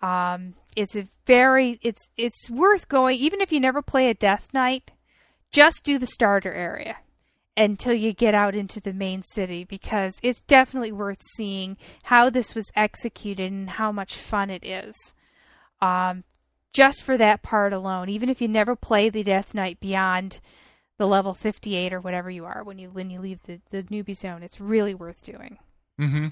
Um, it's a very it's it's worth going even if you never play a Death Knight. Just do the starter area until you get out into the main city because it's definitely worth seeing how this was executed and how much fun it is. Um, just for that part alone, even if you never play the Death Knight beyond the level 58 or whatever you are when you when you leave the, the newbie zone, it's really worth doing. Mm-hmm.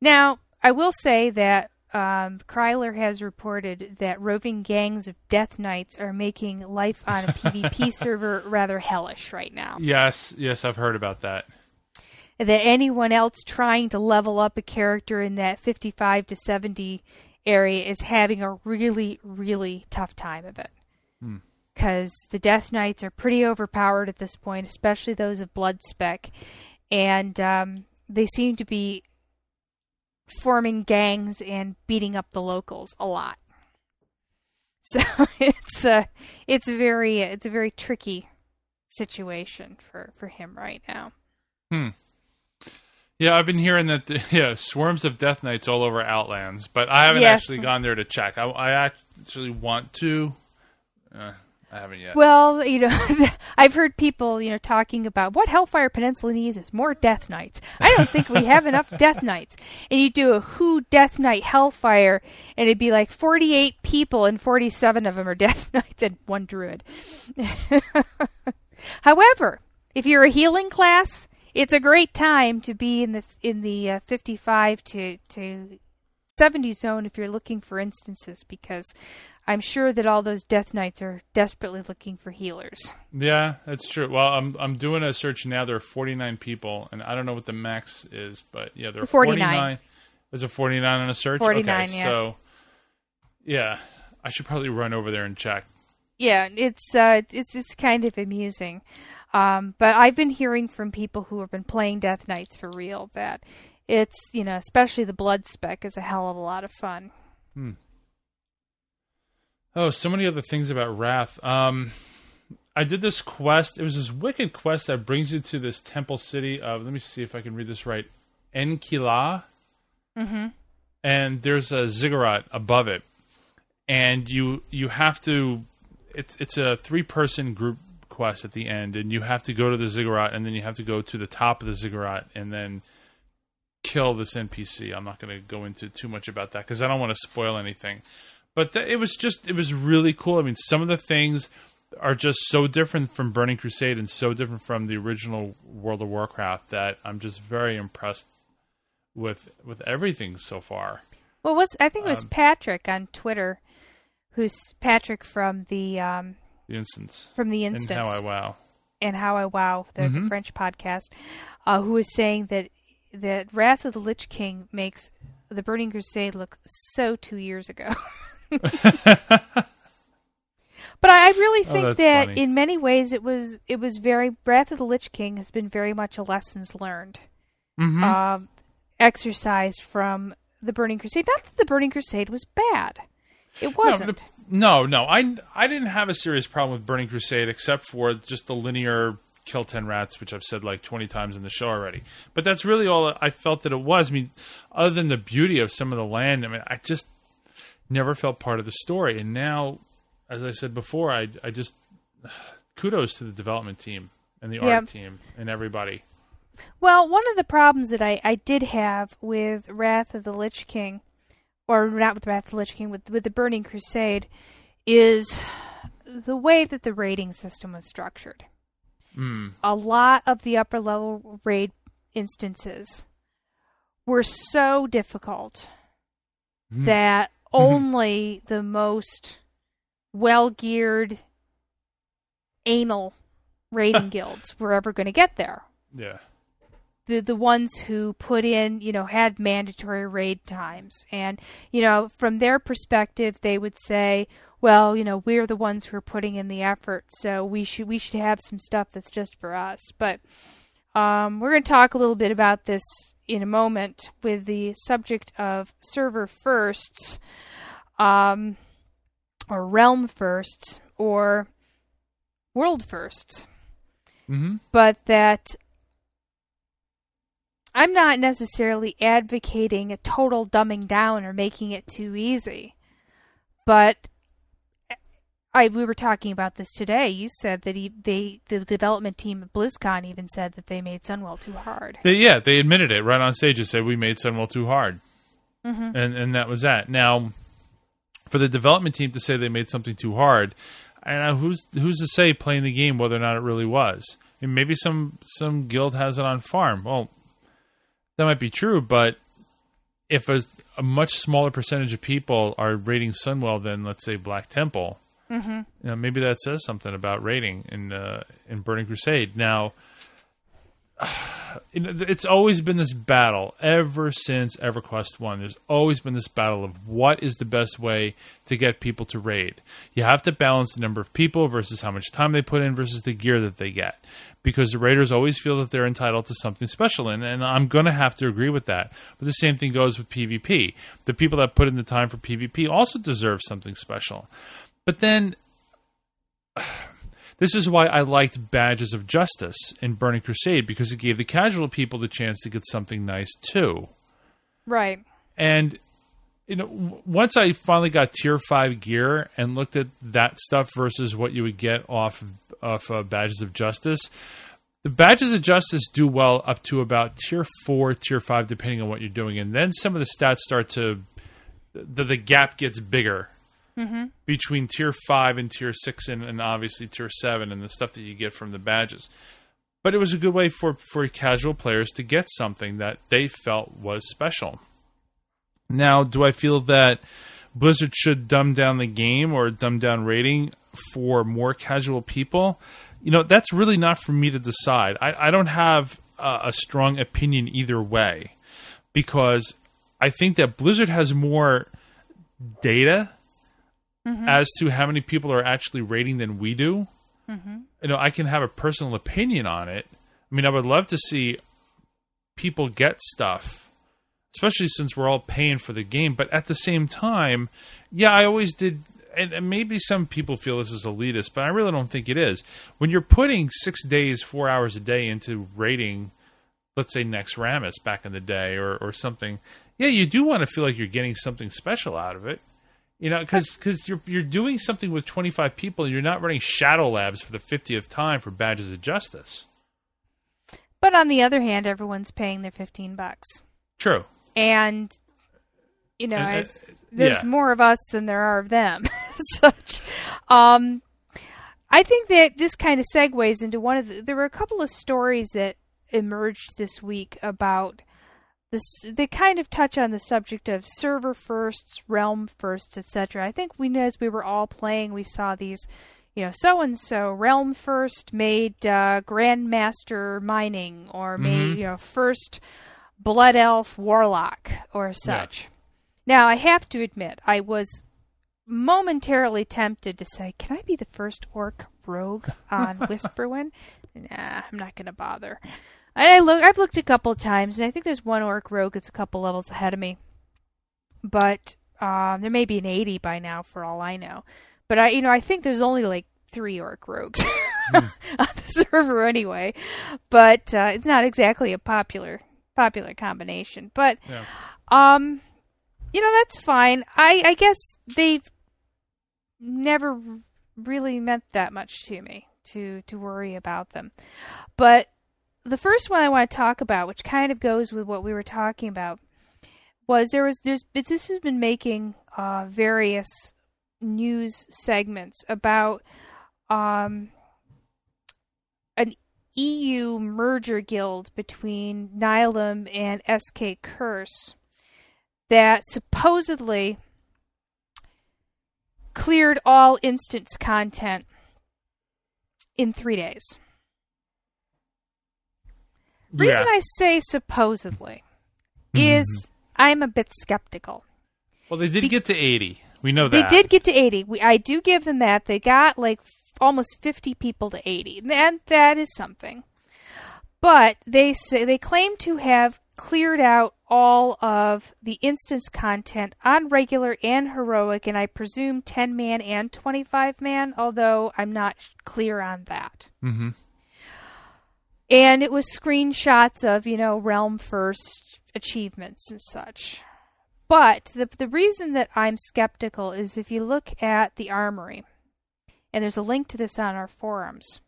Now, I will say that um, Kryler has reported that roving gangs of Death Knights are making life on a PvP server rather hellish right now. Yes, yes, I've heard about that. That anyone else trying to level up a character in that 55 to 70 area is having a really, really tough time of it. Because the Death Knights are pretty overpowered at this point, especially those of Blood Spec. And um, they seem to be forming gangs and beating up the locals a lot. So it's a it's a very it's a very tricky situation for for him right now. Hmm. Yeah, I've been hearing that. Yeah, swarms of Death Knights all over Outlands, but I haven't Yes. actually gone there to check. I, I actually want to. Uh, I haven't yet. Well, you know, I've heard people, you know, talking about what Hellfire Peninsula needs is more Death Knights. I don't think we have enough Death Knights. And you do a Who Death Knight Hellfire, and it'd be like 48 people, and 47 of them are Death Knights and one Druid. However, if you're a healing class, it's a great time to be in the in the uh, 55 to to 70 zone if you're looking for instances because I'm sure that all those Death Knights are desperately looking for healers. yeah, that's true. Well, I'm I'm doing a search now. There are 49 people, and I don't know what the max is, but yeah, there are 49. 49. There's a 49 on a search. 49, okay, yeah. so yeah, I should probably run over there and check. Yeah, it's uh, it's just kind of amusing. Um, but I've been hearing from people who have been playing Death Knights for real that it's you know especially the blood spec is a hell of a lot of fun. Oh, so many other things about Wrath. Um, I did this quest. It was this wicked quest that brings you to this temple city of. Let me see if I can read this right. En'kilah. Mm-hmm. And there's a ziggurat above it, and you you have to. It's it's a three person group quest at the end, and you have to go to the ziggurat, and then you have to go to the top of the ziggurat, and then kill this NPC. I'm not going to go into too much about that because I don't want to spoil anything. But th- it was just it was really cool. I mean, some of the things are just so different from Burning Crusade and so different from the original World of Warcraft that I'm just very impressed with with everything so far. Well, was I think it was Um, Patrick on Twitter, who's Patrick from the um, The instance from the instance and how I wow. and How I Wow, the, the Mhm. French podcast, uh, who was saying that that Wrath of the Lich King makes the Burning Crusade look so two years ago. But I really Oh, think that's that funny. in many ways it was it was very Wrath of the Lich King has been very much a lessons learned Mhm. um, exercised from the Burning Crusade. Not that the Burning Crusade was bad, it wasn't. No, no, I I didn't have a serious problem with Burning Crusade except for just the linear kill ten rats, which I've said like twenty times in the show already. But that's really all I felt that it was. I mean, other than the beauty of some of the land, I mean, I just never felt part of the story. And now, as I said before, I I just kudos to the development team and the Yeah. art team and everybody. Well, one of the problems that I, I did have with Wrath of the Lich King, or not with Wrath of the Lich King, with with the Burning Crusade, is the way that the rating system was structured. Mm. A lot of the upper level raid instances were so difficult Hmm. that only the most well geared anal raiding guilds were ever going to get there Yeah. the the ones who put in, you know, had mandatory raid times. And, you know, from their perspective, they would say, well, you know, we're the ones who are putting in the effort, so we should we should have some stuff that's just for us. But um, we're going to talk a little bit about this in a moment with the subject of server firsts, um, or realm firsts, or world firsts. Mm-hmm. But that I'm not necessarily advocating a total dumbing down or making it too easy. But I we were talking about this today. You said that he, they the development team at BlizzCon even said that they made Sunwell too hard. They, yeah, they admitted it right on stage. They said we made Sunwell too hard, Mm-hmm. and and that was that. Now, for the development team to say they made something too hard, I know who's who's to say playing the game whether or not it really was. And maybe some some guild has it on farm. Well, that might be true, but if a, a much smaller percentage of people are rating Sunwell than let's say Black Temple, Mm-hmm. you know, maybe that says something about rating in uh, in Burning Crusade. Now, it's always been this battle ever since EverQuest One. There's always been this battle of what is the best way to get people to raid. You have to balance the number of people versus how much time they put in versus the gear that they get, because the raiders always feel that they're entitled to something special, and, and I'm going to have to agree with that. But the same thing goes with PvP. The people that put in the time for PvP also deserve something special. But then this is why I liked Badges of Justice in Burning Crusade because it gave the casual people the chance to get something nice too. Right. And you know, once I finally got tier five gear and looked at that stuff versus what you would get off of uh, Badges of Justice, the Badges of Justice do well up to about tier four, tier five, depending on what you're doing, and then some of the stats start to the the gap gets bigger Mm-hmm. between tier five and tier six, and, and obviously tier seven, and the stuff that you get from the badges. But it was a good way for for casual players to get something that they felt was special. Now, do I feel that Blizzard should dumb down the game or dumb down rating for more casual people? You know, that's really not for me to decide. I, I don't have a strong opinion either way because I think that Blizzard has more data Mm-hmm. as to how many people are actually rating than we do. Mm-hmm. You know, I can have a personal opinion on it. I mean, I would love to see people get stuff, especially since we're all paying for the game. But at the same time, yeah, I always did. And, and maybe some people feel this is elitist, but I really don't think it is. When you're putting six days, four hours a day into rating, let's say Naxxramas back in the day or, or something, yeah, you do want to feel like you're getting something special out of it. You know, because because you're you're doing something with 25 people, and you're not running Shadow Labs for the 50th time for Badges of Justice. But on the other hand, everyone's paying their 15 bucks. True. And you know, And, uh, there's yeah. more of us than there are of them. Such um I think that this kind of segues into one of the there were a couple of stories that emerged this week about this they kind of touch on the subject of server firsts, realm firsts, etc. I think we as we were all playing we saw these you know, so and so realm first made uh, grandmaster mining, or made you know first blood elf warlock, or such. Now I have to admit, I was momentarily tempted to say, "Can I be the first orc rogue on Whisperwind?" nah, I'm not going to bother. And I look, I've looked a couple of times, and I think there's one orc rogue that's a couple levels ahead of me. But um, there may be an 80 by now, for all I know. But I, you know, I think there's only like three orc rogues on the server anyway. But uh, it's not exactly a popular popular combination. But Yeah. um, you know, that's fine. I I guess they never really meant that much to me to to worry about them. But the first one I want to talk about, which kind of goes with what we were talking about, was there was there's this has been making uh, various news segments about um, an EU merger guild between Nihilum and SK Curse that supposedly cleared all instance content in three days. Reason Yeah. I say supposedly Mm-hmm. is I'm a bit skeptical. Well, they did Be- get to 80, We know that. They did get to 80. We, I do give them that. They got like f- almost 50 people to 80. And that is something. But they say they claim to have cleared out all of the instance content on regular and heroic and I presume 10 man and 25 man, although I'm not clear on that. hmm And it was screenshots of, you know, Realm First achievements and such. But the the reason that I'm skeptical is if you look at the armory, and there's a link to this on our forums.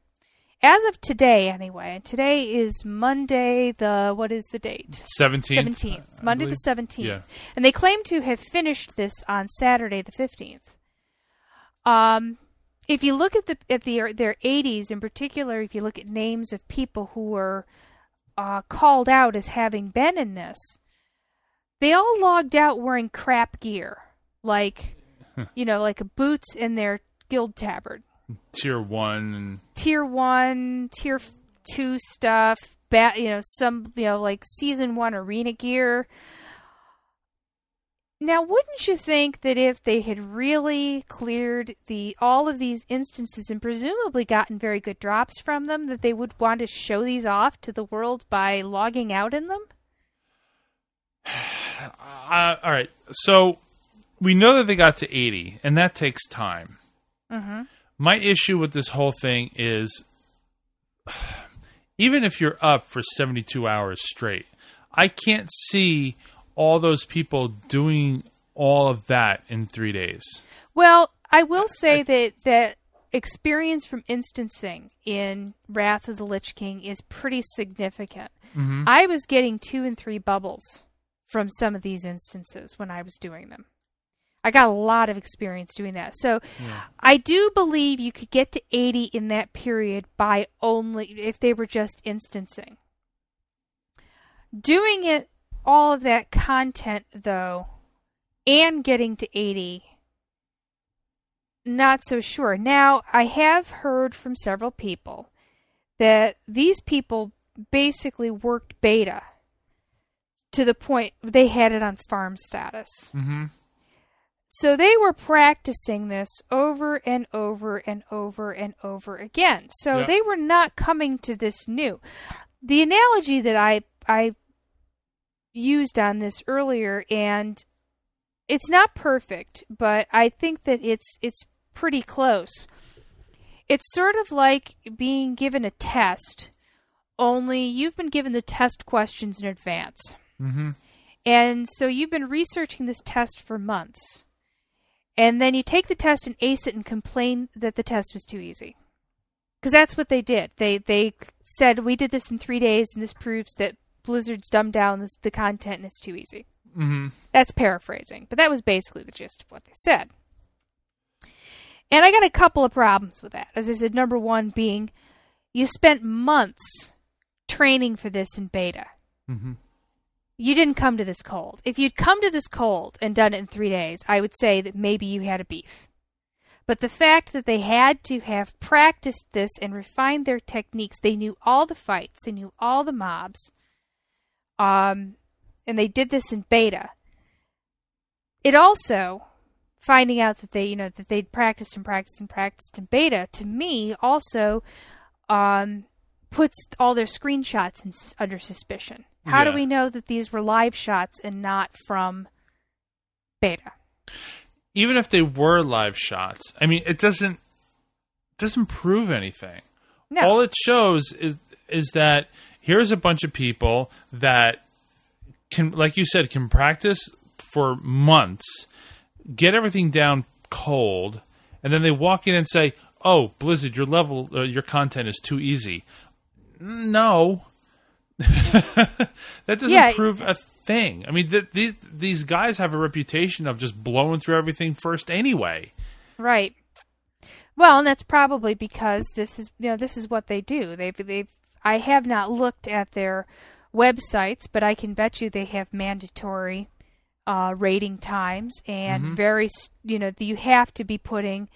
As of today, anyway, and today is Monday, the what is the date? 17th. 17th. I Monday the 17th. Yeah. And they claim to have finished this on Saturday the 15th. Um, if you look at the at the their 80s in particular, if you look at names of people who were uh, called out as having been in this, they all logged out wearing crap gear, like you know, like a boots and their guild tabard, Tier 1 and tier one, tier two stuff, bat, you know, some you know like season one arena gear. Now, wouldn't you think that if they had really cleared the all of these instances and presumably gotten very good drops from them, that they would want to show these off to the world by logging out in them? uh, all right. So we know that they got to 80 and that takes time. Mm-hmm. My issue with this whole thing is even if you're up for 72 hours straight, I can't see all those people doing all of that in 3 days. Well, I will say that that experience from instancing in Wrath of the Lich King is pretty significant. Mhm. I was getting two and three bubbles from some of these instances when I was doing them. I got a lot of experience doing that. So Yeah. I do believe you could get to 80 in that period by only if they were just instancing. Doing it all of that content though and getting to 80 not so sure. Now, I have heard from several people that these people basically worked beta to the point they had it on farm status. Mhm. So they were practicing this over and over and over and over again. So they were not coming to this new. The analogy that I I used on this earlier and it's not perfect, but I think that it's it's pretty close. It's sort of like being given a test, only you've been given the test questions in advance. Mhm. And so you've been researching this test for months. And then you take the test and ace it and complain that the test was too easy. Because that's what they did. They they said we did this in three days, and this proves that Blizzard's dumbed down this, the content and it's too easy. Mhm. That's paraphrasing, but that was basically the gist of what they said. And I got a couple of problems with that. As I said, number one being you spent months training for this in beta. Mhm. You didn't come to this cold. If you'd come to this cold and done it in three days, I would say that maybe you had a beef. But the fact that they had to have practiced this and refined their techniques, they knew all the fights, they knew all the mobs, um, and they did this in beta. It also, finding out that they, you know, that they'd practiced and practiced and practiced in beta, to me also um, puts all their screenshots in, under suspicion. How do we know that these were live shots and not from beta? Even if they were live shots, I mean, it doesn't doesn't prove anything. No. All it shows is is that here's a bunch of people that can, like you said, can practice for months, get everything down cold, and then they walk in and say, "Oh, Blizzard, your level, uh, your content is too easy." No, that doesn't Yeah. prove a thing. I mean, th- these these guys have a reputation of just blowing through everything first, anyway. Right. Well, and that's probably because this is you know this is what they do. They've they've I have not looked at their websites, but I can bet you they have mandatory uh, rating times and very you know you have to be putting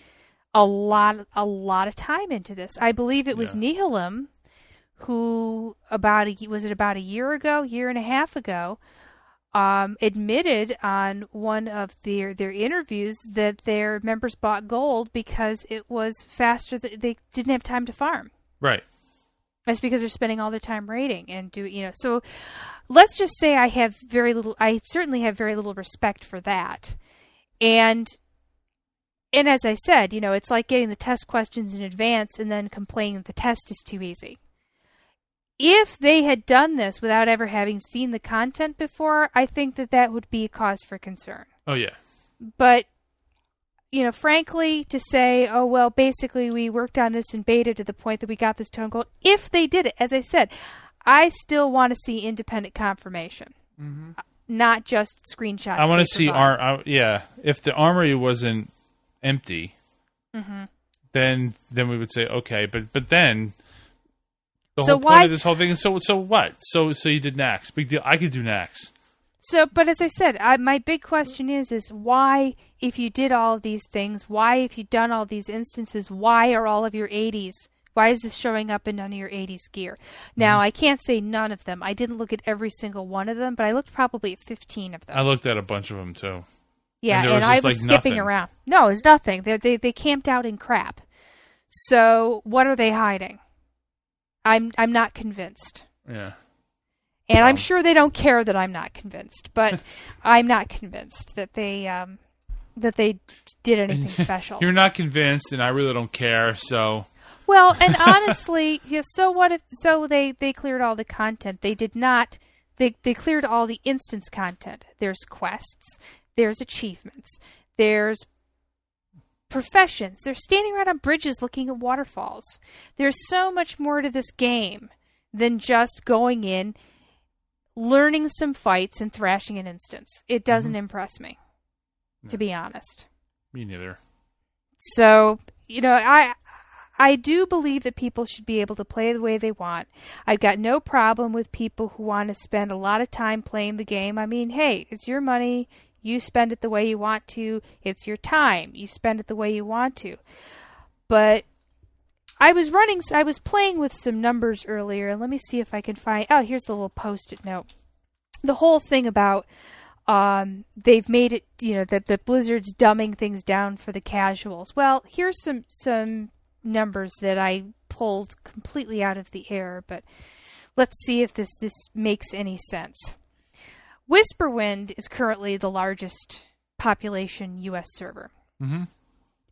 a lot a lot of time into this. I believe it was Yeah. Nihilum who about a was it about a year ago, year and a half ago, um, admitted on one of their their interviews that their members bought gold because it was faster. That they didn't have time to farm. Right. That's because they're spending all their time raiding and do you know. So let's just say I have very little. I certainly have very little respect for that, and and as I said, you know, it's like getting the test questions in advance and then complaining that the test is too easy if they had done this without ever having seen the content before, I think that that would be a cause for concern. Oh yeah. But you know, frankly, to say, oh well, basically we worked on this in beta to the point that we got this tone gold. If they did it, as I said, I still want to see independent confirmation, mm-hmm. not just screenshots. I want to see our, yeah. If the armory wasn't empty, mm-hmm. then then we would say okay, but but then the so whole why, point of this whole thing is so so what? So so you did Naxx. Big deal. I could do Naxx. So, but as I said, I, my big question is: is why, if you did all of these things, why, if you've done all these instances, why are all of your 80s? Why is this showing up in none of your 80s gear? Now, mm-hmm. I can't say none of them. I didn't look at every single one of them, but I looked probably at 15 of them. I looked at a bunch of them too. Yeah, and, and I was like skipping nothing. around. No, it's nothing. They they they camped out in crap. So what are they hiding? I'm I'm not convinced. Yeah. And I'm sure they don't care that I'm not convinced, but I'm not convinced that they um, that they did anything special. You're not convinced, and I really don't care. So. Well, and honestly, yeah, so what if so they they cleared all the content. They did not they they cleared all the instance content. There's quests, there's achievements, there's professions. They're standing around on bridges looking at waterfalls. There's so much more to this game than just going in, learning some fights, and thrashing an instance. It doesn't mm-hmm. impress me, no. to be honest. Me neither. So, you know, I. I do believe that people should be able to play the way they want. I've got no problem with people who want to spend a lot of time playing the game. I mean, hey, it's your money. You spend it the way you want to. It's your time. You spend it the way you want to. But I was running, I was playing with some numbers earlier, and let me see if I can find. Oh, here's the little post it note. The whole thing about um, they've made it, you know, that the Blizzard's dumbing things down for the casuals. Well, here's some some numbers that I pulled completely out of the air, but let's see if this this makes any sense. Whisperwind is currently the largest population U.S. server. Mm-hmm.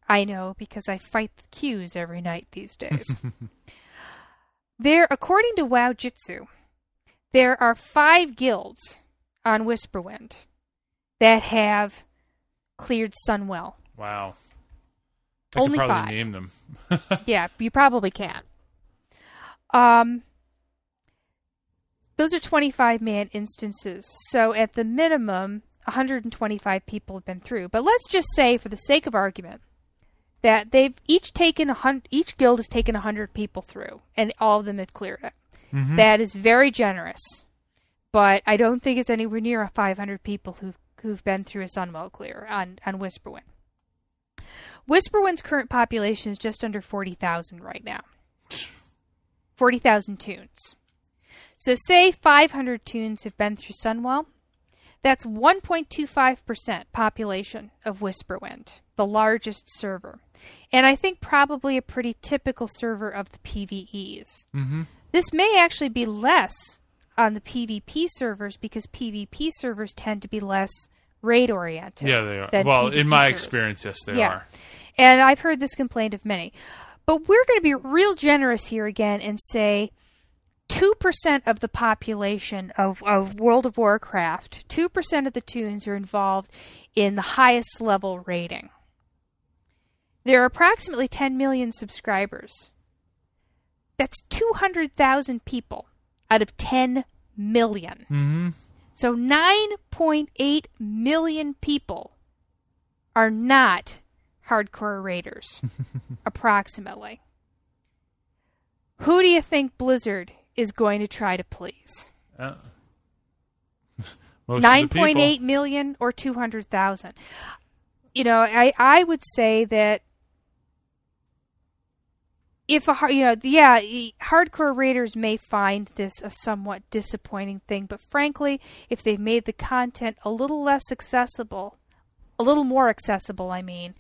I know because I fight the queues every night these days. there, according to WoW Jutsu, there are five guilds on Whisperwind that have cleared Sunwell. Wow. I Only five. name them. yeah, you probably can. Um, those are 25 man instances. So at the minimum, 125 people have been through. But let's just say, for the sake of argument, that they've each taken a hundred, each guild has taken a 100 people through, and all of them have cleared it. Mm-hmm. That is very generous, but I don't think it's anywhere near 500 people who've who've been through a Sunwell clear on on Whisperwind. Whisperwind's current population is just under 40,000 right now. 40,000 tunes. So, say 500 tunes have been through Sunwell. That's 1.25% population of Whisperwind, the largest server. And I think probably a pretty typical server of the PvEs. Mm-hmm. This may actually be less on the PvP servers because PvP servers tend to be less raid oriented. Yeah, they are. Well, PvP in my servers. experience, yes, they yeah. are. And I've heard this complaint of many. But we're going to be real generous here again and say 2% of the population of, of World of Warcraft, 2% of the toons are involved in the highest level rating. There are approximately 10 million subscribers. That's 200,000 people out of 10 million. Mm-hmm. So 9.8 million people are not hardcore raiders, approximately. Who do you think Blizzard is going to try to please? Uh, Nine point eight million or two hundred thousand. You know, I I would say that if a you know yeah hardcore readers may find this a somewhat disappointing thing but frankly if they've made the content a little less accessible a little more accessible i mean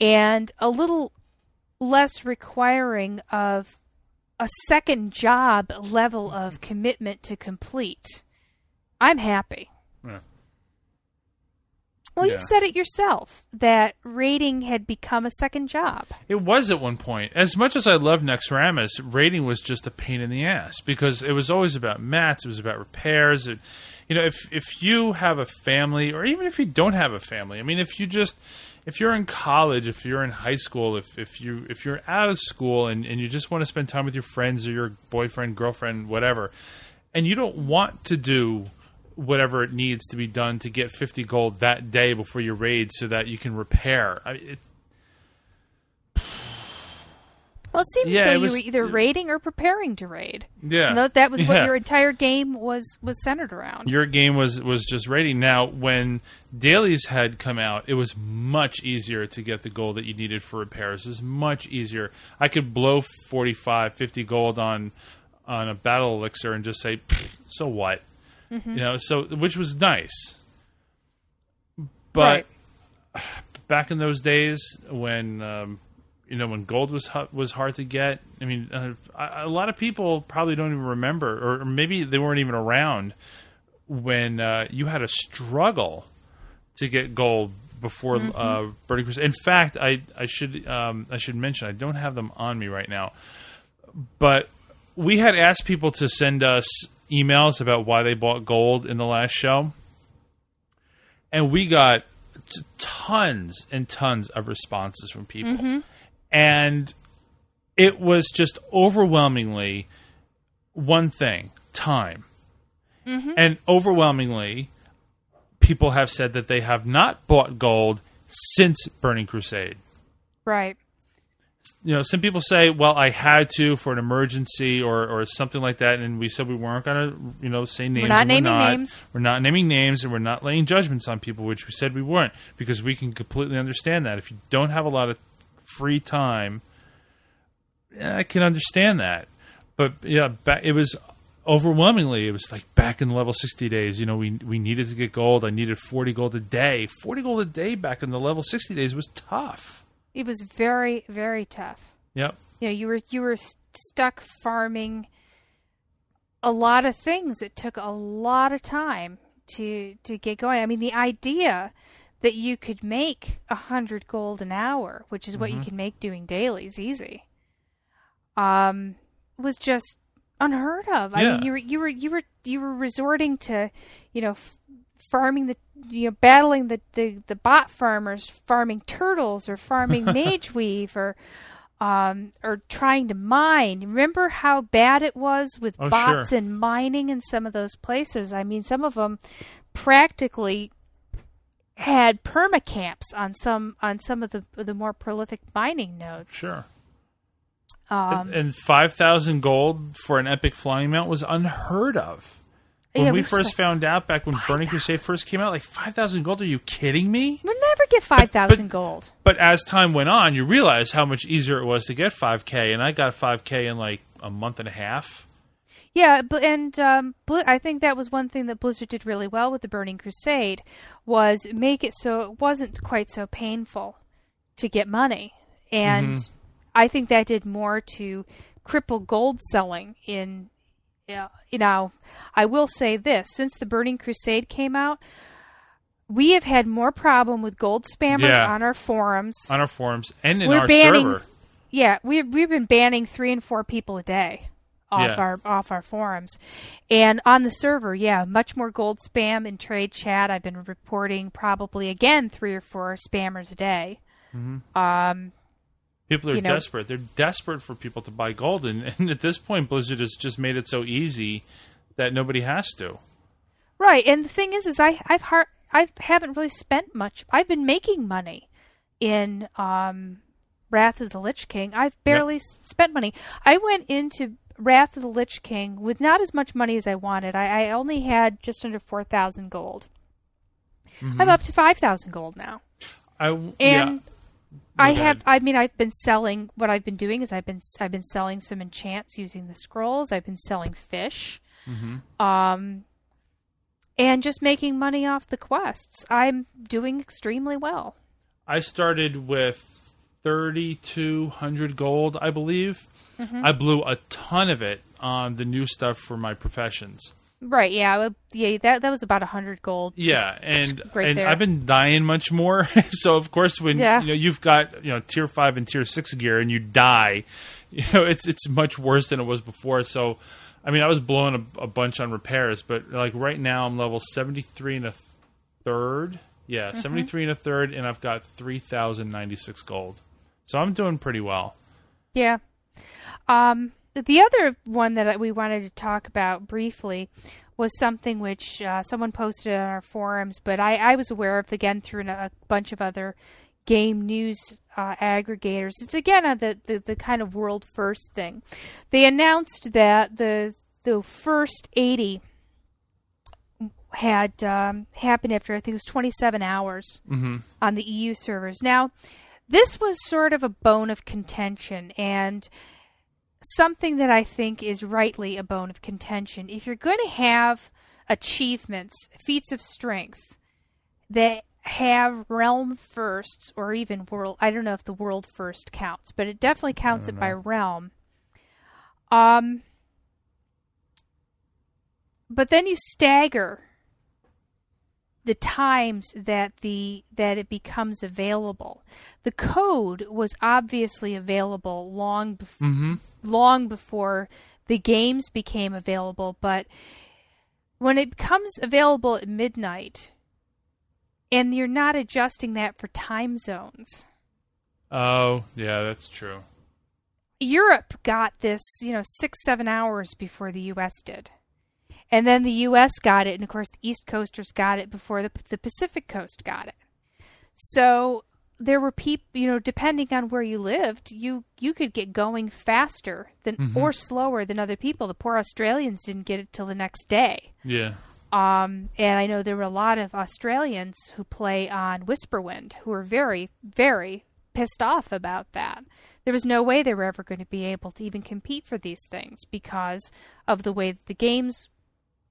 and a little less requiring of a second job level of commitment to complete i'm happy Yeah. well Yeah. you said it yourself that rating had become a second job It was at one point. As much as I love Naxxramas, rating was just a pain in the ass because it was always about mats, it was about repairs. It, you know, if if you have a family, or even if you don't have a family, I mean, if you just if you're in college, if you're in high school, if if you if you're out of school and, and you just want to spend time with your friends or your boyfriend, girlfriend, whatever, and you don't want to do whatever it needs to be done to get 50 gold that day before your raid so that you can repair. I, it, Well, it seems Yeah, as it though you was- were either raiding or preparing to raid. yeah. And that- that was what Yeah. your entire game was was centered around. your game was was just raiding. Now, when dailies had come out, it was much easier to get the gold that you needed for repairs. It was much easier. I could blow 45, 50 gold on on a battle elixir and just say, "So what?" Mm-hmm. You know, so which was nice. But Right. back in those days when um, you know when gold was was hard to get. I mean, uh, a lot of people probably don't even remember, or maybe they weren't even around when uh, you had a struggle to get gold before uh, Burning Crusade. In fact, I I should um, I should mention I don't have them on me right now, but we had asked people to send us emails about why they bought gold in the last show, and we got t- tons and tons of responses from people, and it was just overwhelmingly one thing: time. Mm-hmm. And overwhelmingly, people have said that they have not bought gold since Burning Crusade. Right. You know, some people say, "Well, I had to for an emergency or or something like that," and we said we weren't going to, you know, say names. not naming we're not. names. We're not naming names, and we're not laying judgments on people, which we said we weren't, because we can completely understand that if you don't have a lot of free time, yeah, I can understand that. But yeah, ba- it was overwhelmingly it was like back in level 60 days you know we we needed to get gold i needed 40 gold a day 40 gold a day back in the level 60 days was tough It was very very tough. yep You know, you were you were st- stuck farming a lot of things. It took a lot of time to to get going. I mean, the idea that you could make a hundred gold an hour, which is what Mm-hmm. you can make doing dailies, easy, um, was just unheard of. I mean, you were you were you were you were resorting to, you know. F- farming the you know battling the, the the bot farmers farming turtles or farming mage weave or um, or trying to mine. Remember how bad it was with Oh, bots sure. and mining in some of those places? I mean, some of them practically had permacamps on some on some of the the more prolific mining nodes. sure Um, and 5000 gold for an epic flying mount was unheard of when yeah, we we're first so- found out back when burning 5,000. crusade first came out like 5000 gold are you kidding me we'll never get five thousand gold. but as time went on you realize how much easier it was to get 5k and i got 5k in like a month and a half Yeah, and um, I think that was one thing that Blizzard did really well with the Burning Crusade was make it so it wasn't quite so painful to get money, and Mm-hmm. I think that did more to cripple gold selling in. Yeah, you know, I will say this: since the Burning Crusade came out, we have had more problem with gold spammers Yeah. on our forums. on our forums and in We're our banning- server Yeah, we've we've been banning three and four people a day off Yeah. our off our forums, and on the server, yeah, much more gold spam in trade chat. I've been reporting probably again three or four spammers a day. Um, People are you know- desperate. They're desperate for people to buy gold, and, and at this point, Blizzard has just made it so easy that nobody has to. right, and the thing is, is I I've har- I haven't really spent much. I've been making money in um, Wrath of the Lich King. I've barely s spent money. I went into Wrath of the Lich King with not as much money as I wanted. I, I only had just under four thousand gold. I'm up to five thousand gold now. I And yeah. I have. I mean, I've been selling. What I've been doing is I've been I've been selling some enchants using the scrolls. I've been selling fish, Mm-hmm. um, and just making money off the quests. I'm doing extremely well. I started with 3,200 gold, I believe. Mm-hmm. I blew a ton of it on the new stuff for my professions. Right? Yeah. Would- Yeah. That that was about a hundred gold. Yeah, and right and there. I've been dying much more. so of course, when Yeah. you know you've got you know tier five and tier six gear, and you die, you know it's it's much worse than it was before. So, I mean, I was blowing a, a bunch on repairs, but like right now, I'm level seventy three and a third. Yeah, Mm-hmm. seventy three and a third, and I've got three thousand ninety six gold. So I'm doing pretty well. Yeah. Um, the other one that we wanted to talk about briefly was something which uh, someone posted on our forums, but I, I was aware of again through a bunch of other game news uh, aggregators. It's again uh, the, the the kind of world first thing. They announced that the the first eighty had um, happened after I think it was twenty seven hours Mm-hmm. on the EU servers. Now, this was sort of a bone of contention and something that I think is rightly a bone of contention. If you're going to have achievements, feats of strength that have realm firsts or even world I don't know if the world first counts, but it definitely counts it by realm. Um but then you stagger the times that the that it becomes available. The code was obviously available long bef- Mm-hmm. long before the games became available, but when it becomes available at midnight and you're not adjusting that for time zones. Oh, yeah, that's true. Europe got this, you know, 6-7 hours before the US did. And then the US got it and of course the East Coasters got it before the the Pacific Coast got it. So there were people, you know, depending on where you lived, you you could get going faster than Mhm. or slower than other people. The poor Australians didn't get it till the next day. Yeah. Um, and I know there were a lot of Australians who play on Whisperwind who were very, very pissed off about that. There was no way they were ever going to be able to even compete for these things because of the way that the games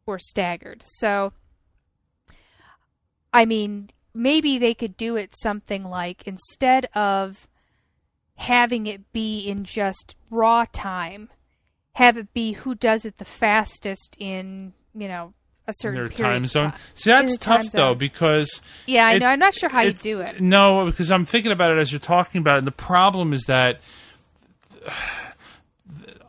were staggered. So, I mean, maybe they could do it something like instead of having it be in just raw time, have it be who does it the fastest in, you know, a certain their time zone. time. See, that's In the tough though because Yeah, I It- know. I'm not sure how you do it. No, because I'm thinking about it as you're talking about it. And the problem is that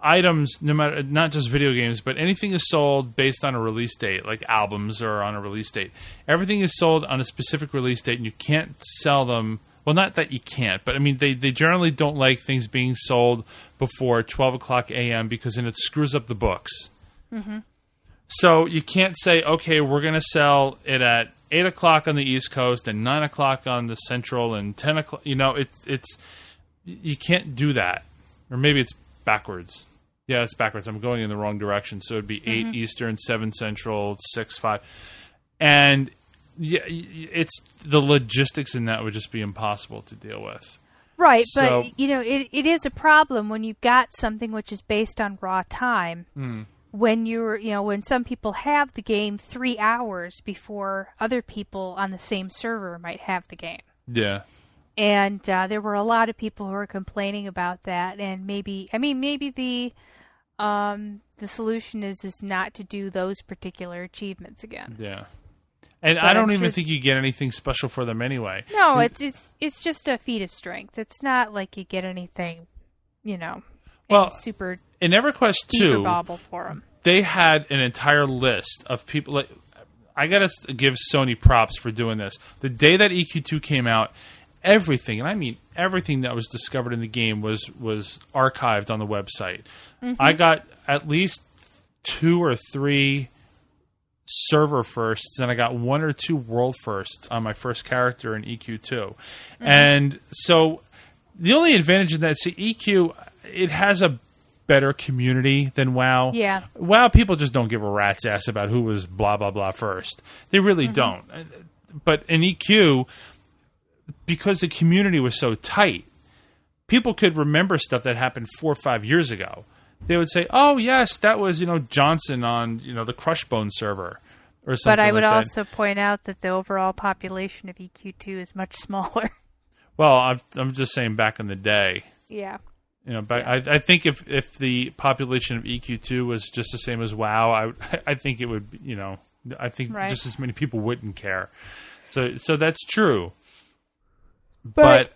items, no matter not just video games, but anything is sold based on a release date, like albums or on a release date. Everything is sold on a specific release date, and you can't sell them. Well, not that you can't, but I mean, they, they generally don't like things being sold before 12 o'clock a.m. because then it screws up the books. Mm-hmm. So you can't say, okay, we're going to sell it at eight o'clock on the East Coast and nine o'clock on the Central and ten o'clock. You know, it's it's you can't do that, or maybe it's backwards. Yeah, it's backwards. I'm going in the wrong direction. So it'd be 8 Eastern, seven Central, six five, and yeah, it's the logistics in that would just be impossible to deal with. Right, So- but you know, it, it is a problem when you've got something which is based on raw time. Hmm. When you're, you know, when some people have the game three hours before other people on the same server might have the game. Yeah, And uh, there were a lot of people who were complaining about that. And maybe, I mean, maybe the um, the solution is is not to do those particular achievements again. yeah. And But I don't even think you get anything special for them anyway. No, it's it's it's just a feat of strength. It's not like you get anything, you know, Well, super In EverQuest two, bobble for them. they had an entire list of people. Like, I gotta give Sony props for doing this. The day that EQ2 came out, everything, and I mean everything that was discovered in the game was was archived on the website. Mm-hmm. I got at least two or three server firsts, and I got one or two world firsts on my first character in EQ2. Mm-hmm. And so the only advantage in that, see, EQ, it has a better community than WoW. Yeah. WoW people just don't give a rat's ass about who was blah blah blah first. They really mm-hmm. don't. But in EQ, because the community was so tight, people could remember stuff that happened four or five years ago. They would say, "Oh yes, that was you know Johnson on you know the Crushbone server." Or something But I would like also point out that the overall population of EQ2 is much smaller. Well, I'm, I'm just saying back in the day. yeah. You know, but I, I think if, if the population of EQ2 was just the same as WoW, I I think it would. You know, I think Right. just as many people wouldn't care. So so that's true. But- But,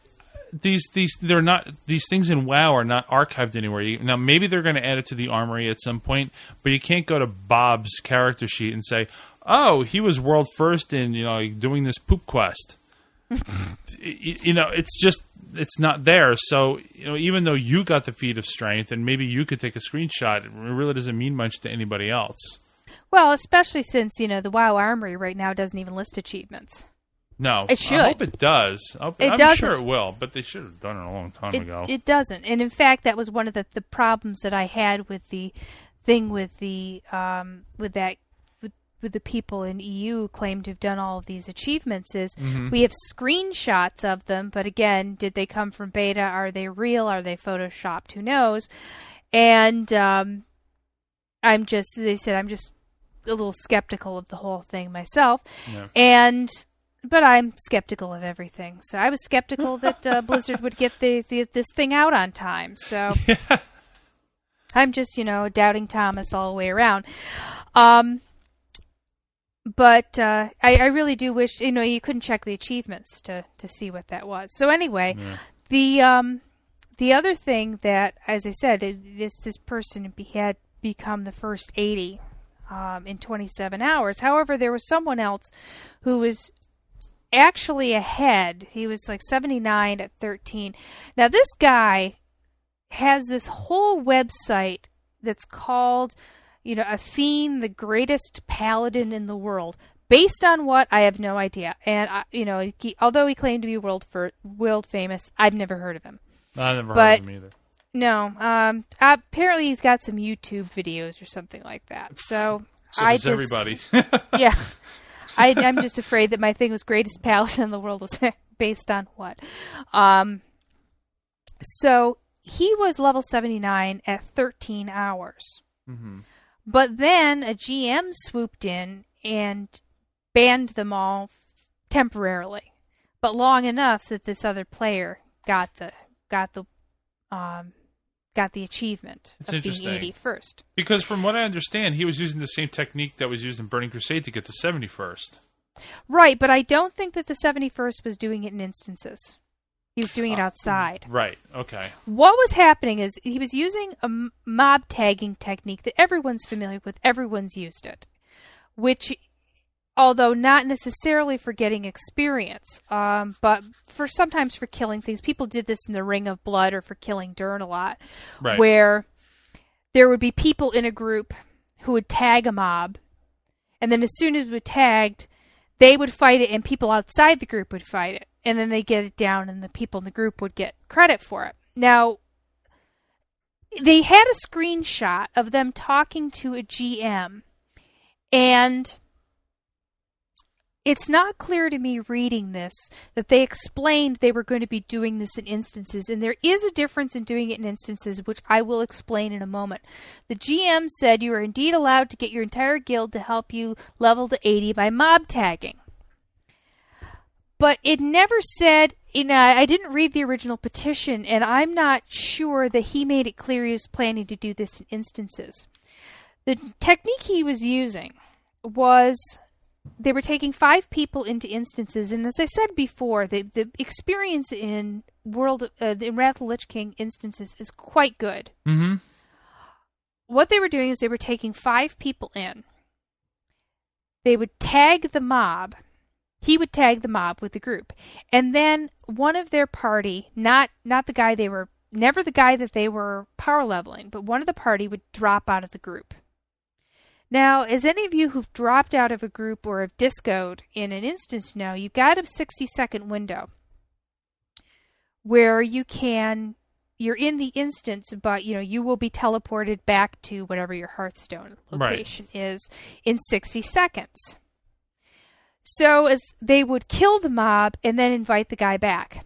these these they're not these things in WoW are not archived anywhere. You, now maybe they're going to add it to the armory at some point, but you can't go to Bob's character sheet and say, "Oh, he was world first in you know doing this poop quest." you, you know, it's just it's not there. So you know, even though you got the feat of strength, and maybe you could take a screenshot, it really doesn't mean much to anybody else. Well, especially since, you know, the WoW Armory right now doesn't even list achievements. No, It should. I hope it does. Hope, It I'm doesn't. sure it will, but they should have done it a long time It, ago. it doesn't. And in fact, that was one of the, the problems that I had with the thing with the um, with that with, with the people in EU claim to have done all of these achievements is Mm-hmm. we have screenshots of them, but again, did they come from beta? Are they real? Are they photoshopped? Who knows? And um, I'm just, as I said, I'm just a little skeptical of the whole thing myself. Yeah. And but I'm skeptical of everything. So I was skeptical that uh, Blizzard would get the, the this thing out on time. So I'm just, you know, doubting Thomas all the way around. Um, but uh, I, I really do wish, you know, you couldn't check the achievements to to see what that was. So anyway, the um, the other thing that, as I said, is this this person had become the first 80 um, in 27 hours. However, there was someone else who was actually ahead. He was like 79 at 13. Now, this guy has this whole website that's called, you know, Athene, the greatest paladin in the world. Based on what I have no idea, and I, you know, he, although he claimed to be world for world famous, I've never heard of him. I never but- heard of them either. No, um, apparently he's got some YouTube videos or something like that. So, So I just, everybody. yeah. I, I'm just afraid that my thing was greatest paladin in the world was based on what. Um, so he was level 79 at 13 hours. Mhm. But then a GM swooped in and banned them all temporarily, but long enough that this other player got the got the um, got the achievement It's of being interesting. 81st. Because from what I understand, he was using the same technique that was used in Burning Crusade to get to 71st. Right, but I don't think that the 71st was doing it in instances. He was doing it Uh, outside. Right. Okay. What was happening is he was using a mob tagging technique that everyone's familiar with, everyone's used it, which, although not necessarily for getting experience, um, but for sometimes for killing things. People did this in the Ring of Blood or for killing Dern a lot, Right. where there would be people in a group who would tag a mob, and then as soon as it was tagged, they would fight it, and people outside the group would fight it, and then they get it down, and the people in the group would get credit for it. Now, they had a screenshot of them talking to a GM, and it's not clear to me reading this that they explained they were going to be doing this in instances, and there is a difference in doing it in instances, which I will explain in a moment. The GM said you are indeed allowed to get your entire guild to help you level to 80 by mob tagging. But it never said, you know, I didn't read the original petition, and I'm not sure that he made it clear he was planning to do this in instances. The technique he was using was they were taking five people into instances, and as I said before, the the experience in World uh, in Wrath of the Lich King instances is quite good. Mm-hmm. What they were doing is they were taking five people in. They would tag the mob. He would tag the mob with the group, and then one of their party, not not the guy they were, never the guy that they were power leveling, but one of the party would drop out of the group. Now, as any of you who've dropped out of a group or have discoed in an instance know, you've got a 60 second window where you can you're in the instance, but you know you will be teleported back to whatever your Hearthstone Right. location is in 60 seconds. So as they would kill the mob and then invite the guy back.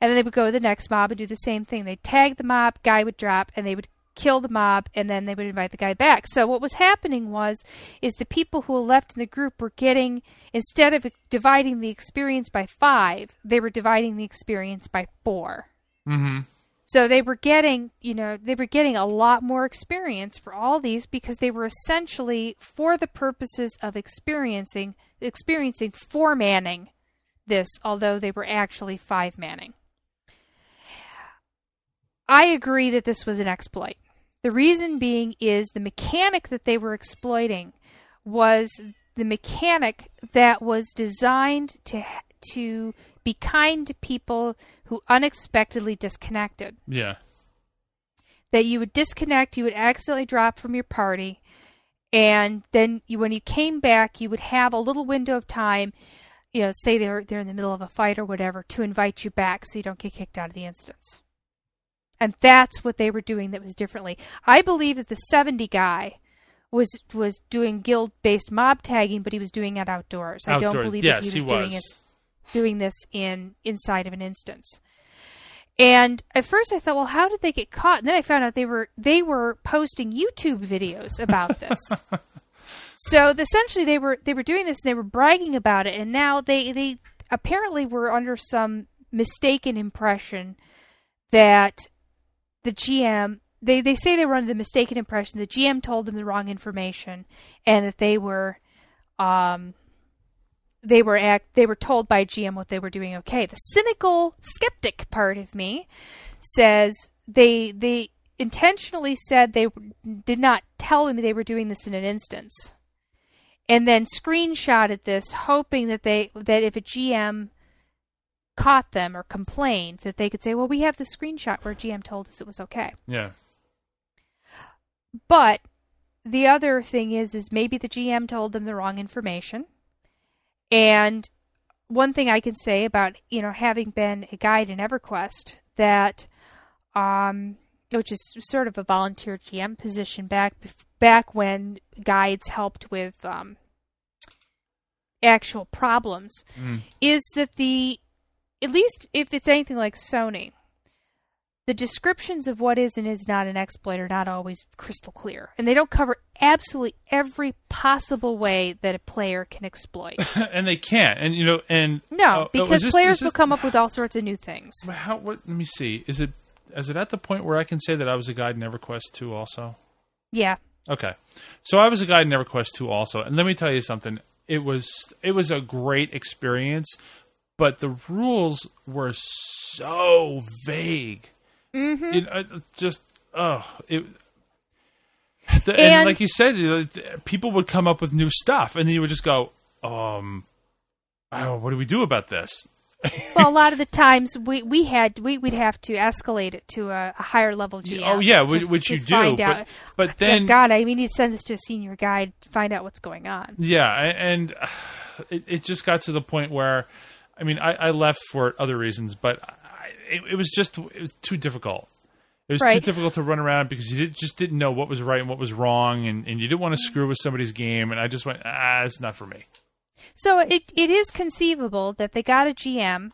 And then they would go to the next mob and do the same thing. They'd tag the mob, guy would drop, and they would kill the mob and then they would invite the guy back. So what was happening was is the people who were left in the group were getting instead of dividing the experience by 5, they were dividing the experience by 4. Mm-hmm. So they were getting, you know, they were getting a lot more experience for all these because they were essentially for the purposes of experiencing experiencing four manning this, although they were actually five manning. I agree that this was an exploit. The reason being is the mechanic that they were exploiting was the mechanic that was designed to to be kind to people who unexpectedly disconnected. Yeah. That you would disconnect, you would accidentally drop from your party, and then you, when you came back, you would have a little window of time, you know, say they're they're in the middle of a fight or whatever, to invite you back so you don't get kicked out of the instance. And that's what they were doing that was differently. I believe that the 70 guy was was doing guild based mob tagging, but he was doing it outdoors. outdoors. I don't believe yes, that he was, he doing was. it doing this in inside of an instance. And at first I thought, well, how did they get caught? And then I found out they were they were posting YouTube videos about this. so essentially they were they were doing this and they were bragging about it and now they they apparently were under some mistaken impression that the GM they, they say they were under the mistaken impression the GM told them the wrong information and that they were um they were act they were told by GM what they were doing okay. The cynical skeptic part of me says they they intentionally said they did not tell them they were doing this in an instance. And then screenshotted this hoping that they that if a GM caught them or complained that they could say, "Well, we have the screenshot where GM told us it was okay." Yeah. But the other thing is is maybe the GM told them the wrong information and one thing I can say about you know having been a guide in EverQuest that, um, which is sort of a volunteer GM position back back when guides helped with um, actual problems, Mm. is that the at least if it's anything like Sony, the descriptions of what is and is not an exploit are not always crystal clear, and they don't cover absolutely every possible way that a player can exploit. and they can't. And you know, and No, uh, oh, oh, because this- players is will come up with all sorts of new things. How? What? Let me see. Is it? Is it at the point where I can say that I was a guide in EverQuest 2 also? Yeah. Okay. So I was a guide in EverQuest 2 also. And let me tell you something. It was it was a great experience, but the rules were so vague. Mm-hmm. It just oh, it the, and, And- like you said, people would come up with new stuff, and then you would just go, um, oh, what do we do about this? Well, a lot of the times we, we had we would have to escalate it to a, a higher level GM. oh yeah, to- which, you do, but but then God, I mean, you send this to a senior guide to find out what's going on. Yeah, and uh, it, it just got to the point where, I mean, I, I left for other reasons, but I, it, it was just it was too difficult. It was too difficult to run around because you did, just didn't know what was right and what was wrong, and, and you didn't want to screw with somebody's game. And I just went, ah, it's not for me. So it it is conceivable that they got a GM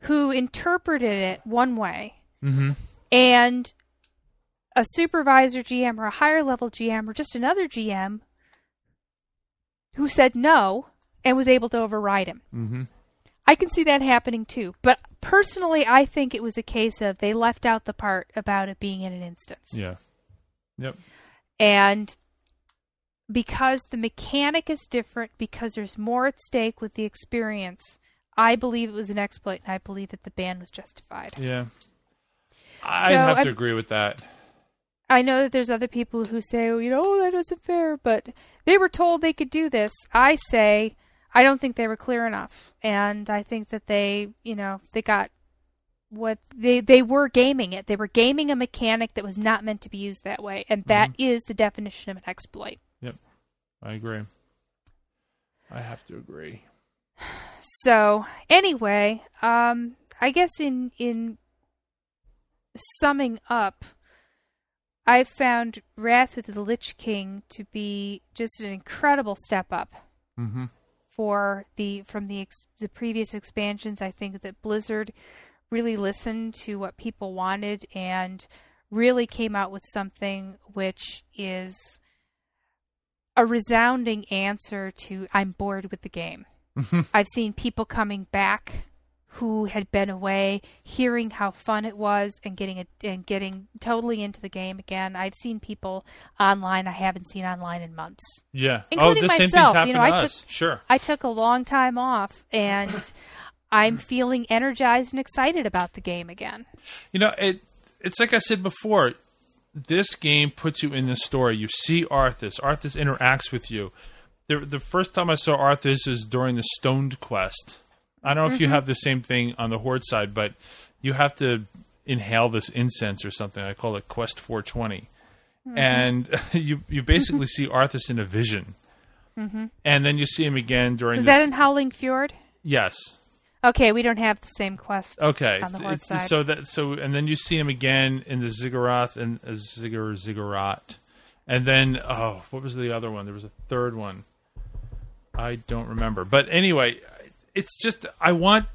who interpreted it one way, Mm-hmm. and a supervisor GM or a higher level GM or just another GM who said no and was able to override him. Mm-hmm. I can see that happening too. But personally, I think it was a case of they left out the part about it being in an instance. Yeah. Yep. And because the mechanic is different, because there's more at stake with the experience, I believe it was an exploit and I believe that the ban was justified. Yeah. I So, have to I've- agree with that. I know that there's other people who say, oh, you know, oh, that wasn't fair, but they were told they could do this. I say, I don't think they were clear enough, and I think that they, you know, they got what they they were gaming it. They were gaming a mechanic that was not meant to be used that way, and that is the definition of an exploit. Yep, I agree. I have to agree. So anyway, um, I guess in in summing up, I've found Wrath of the Lich King to be just an incredible step up. Mm-hmm. For the from the ex, the previous expansions. I think that Blizzard really listened to what people wanted and really came out with something which is a resounding answer to I'm bored with the game. I've seen people coming back who had been away, hearing how fun it was, and getting it and getting totally into the game again. I've seen people online I haven't seen online in months. Yeah, oh, including oh, myself. same thing's happened you know, I took sure. I took a long time off, and I'm feeling energized and excited about the game again. You know, it it's like I said before. This game puts you in the story. You see Arthas. Arthas interacts with you. The, the first time I saw Arthas is during the Stoned quest. I don't know if you mm-hmm. have the same thing on the Horde side, but you have to inhale this incense or something. I call it Quest 420. Mm-hmm. And you you basically see Arthas in a vision. Mm-hmm. And then you see him again during Was this. that in Howling Fjord? yes. Okay, we don't have the same quest. Okay, on the Horde it's, side. so that so and then you see him again in the Ziggurat and uh, Ziggur Ziggurat, and then oh, what was the other one? There was a third one. I don't remember, but anyway, it's just I want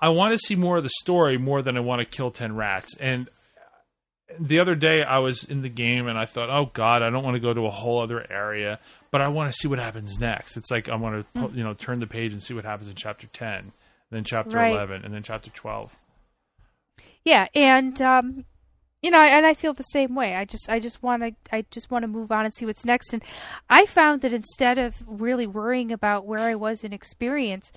I want to see more of the story more than I want to kill ten rats. And the other day I was in the game and I thought, oh God, I don't want to go to a whole other area, but I want to see what happens next. It's like I want to you know turn the page and see what happens in chapter ten, then chapter Right. eleven, and then chapter twelve. Yeah, and um, you know, and I feel the same way. I just, I just want to, I just want to move on and see what's next. And I found that instead of really worrying about where I was in experience,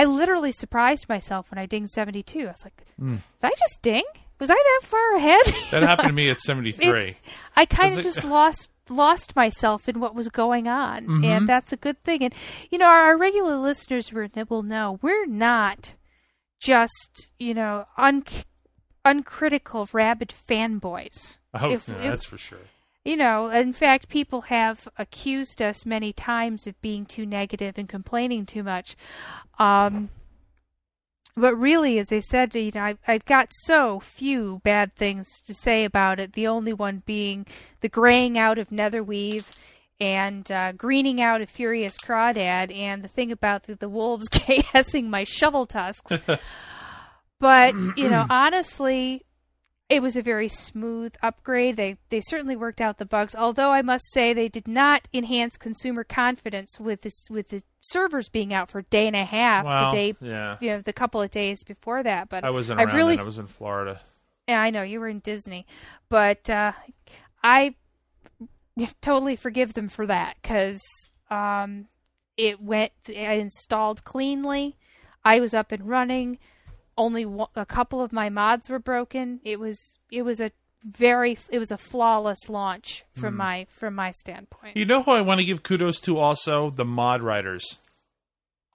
I literally surprised myself when I dinged seventy two. I was like, did I just ding? Was I that far ahead? That happened to me at 73. It's- I kind of just lost lost myself in what was going on, Mm-hmm. and that's a good thing. And you know, our, regular listeners will will know we're not just you know un- uncritical rabid fanboys. Oh, If- yeah, if- that's for sure. You know, in fact, people have accused us many times of being too negative and complaining too much. Um, but really, as I said, you know, I've, I've got so few bad things to say about it. The only one being the graying out of Netherweave and uh, greening out of Furious Crawdad, and the thing about the, the wolves KSing my shoveltusks. but you know, honestly, it was a very smooth upgrade. They they certainly worked out the bugs. Although I must say they did not enhance consumer confidence with this with the servers being out for a day and a half. Well, the day yeah. you know the couple of days before that. But I wasn't around really then. I was in Florida. yeah, I know you were in Disney, but uh, I totally forgive them for that because um, it went. I installed cleanly. I was up and running. Only one, a couple of my mods were broken. It was it was a very it was a flawless launch from my from my standpoint. You know who I want to give kudos to also? The mod writers.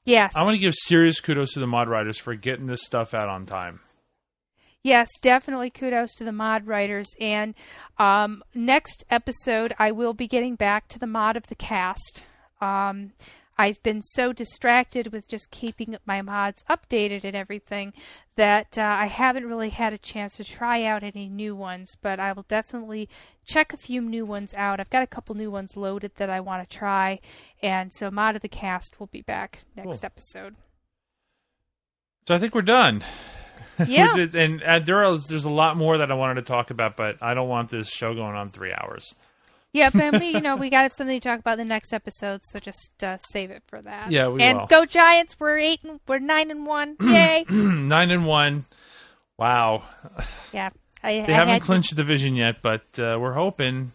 Yes, I want to give serious kudos to the mod writers for getting this stuff out on time. Yes, definitely kudos to the mod writers. And um, next episode, I will be getting back to the mod of the cast. Um, I've been so distracted with just keeping my mods updated and everything that uh, I haven't really had a chance to try out any new ones, but I will definitely check a few new ones out. I've got a couple new ones loaded that I want to try, and so Mod of the Cast will be back next Cool. episode. So I think we're done. Yeah. Is- and uh, there is, there's a lot more that I wanted to talk about, but I don't want this show going on three hours. Yeah, but we, you know, we got something to talk about in the next episode, so just uh, save it for that. Yeah, we and will. go Giants! We're eight and we're nine and one. Yay! Nine and one. Wow. yeah, I, They I haven't clinched the division yet, but uh, we're hoping.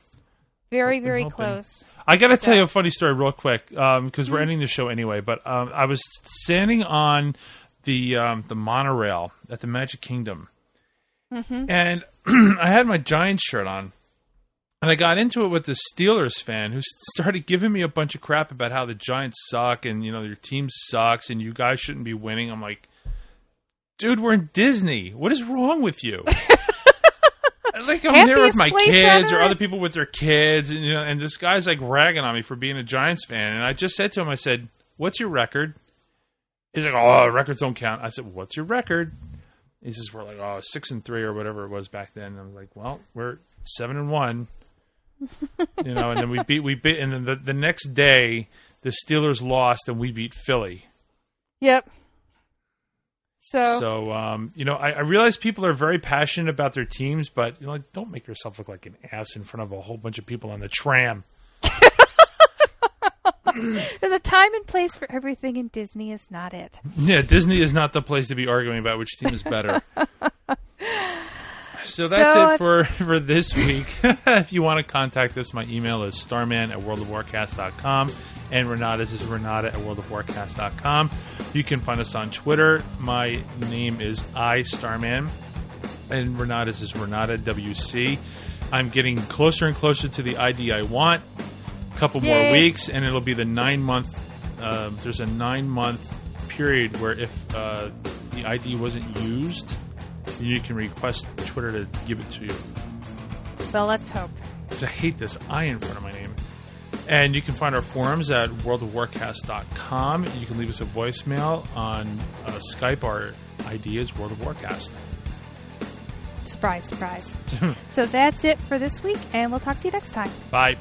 very hoping, very hoping. close. I got to So- tell you a funny story real quick because Mm-hmm. we're ending the show anyway. But um, I was standing on the um, the monorail at the Magic Kingdom, Mm-hmm. and I had my Giants shirt on, and I got into it with this Steelers fan who started giving me a bunch of crap about how the Giants suck and you know your team sucks and you guys shouldn't be winning. I'm like, dude, we're in Disney. What is wrong with you? like I'm there with my kids on or other people with their kids, and you know, and this guy's like ragging on me for being a Giants fan, and I just said to him, I said, "What's your record?" He's like, "Oh, records don't count." I said, "What's your record?" He says, "We're like oh six and three or whatever it was back then." And I was like, "Well, we're seven and one." You know, and then we beat we beat, and then the the next day the Steelers lost and we beat Philly. Yep. So, So, um, you know, I, I realize people are very passionate about their teams, but you know, like, don't make yourself look like an ass in front of a whole bunch of people on the tram. there's a time and place for everything, and Disney is not it. Yeah, Disney is not the place to be arguing about which team is better. So that's So, it for, for this week. if you want to contact us, my email is starman at worldofwarcast.com and Renata's is renata at worldofwarcast.com. You can find us on Twitter. My name is I Starman and Renata's is Renata WC. I'm getting closer and closer to the ID I want. A couple more weeks, and it'll be the nine month. Uh, there's a nine month period where if uh, the ID wasn't used, you can request Twitter to give it to you. Well, let's hope. I hate this I in front of my name. And you can find our forums at worldofwarcast.com. You can leave us a voicemail on uh, Skype. Our ID is World of Warcast. Surprise, surprise. so that's it for this week, and we'll talk to you next time. Bye.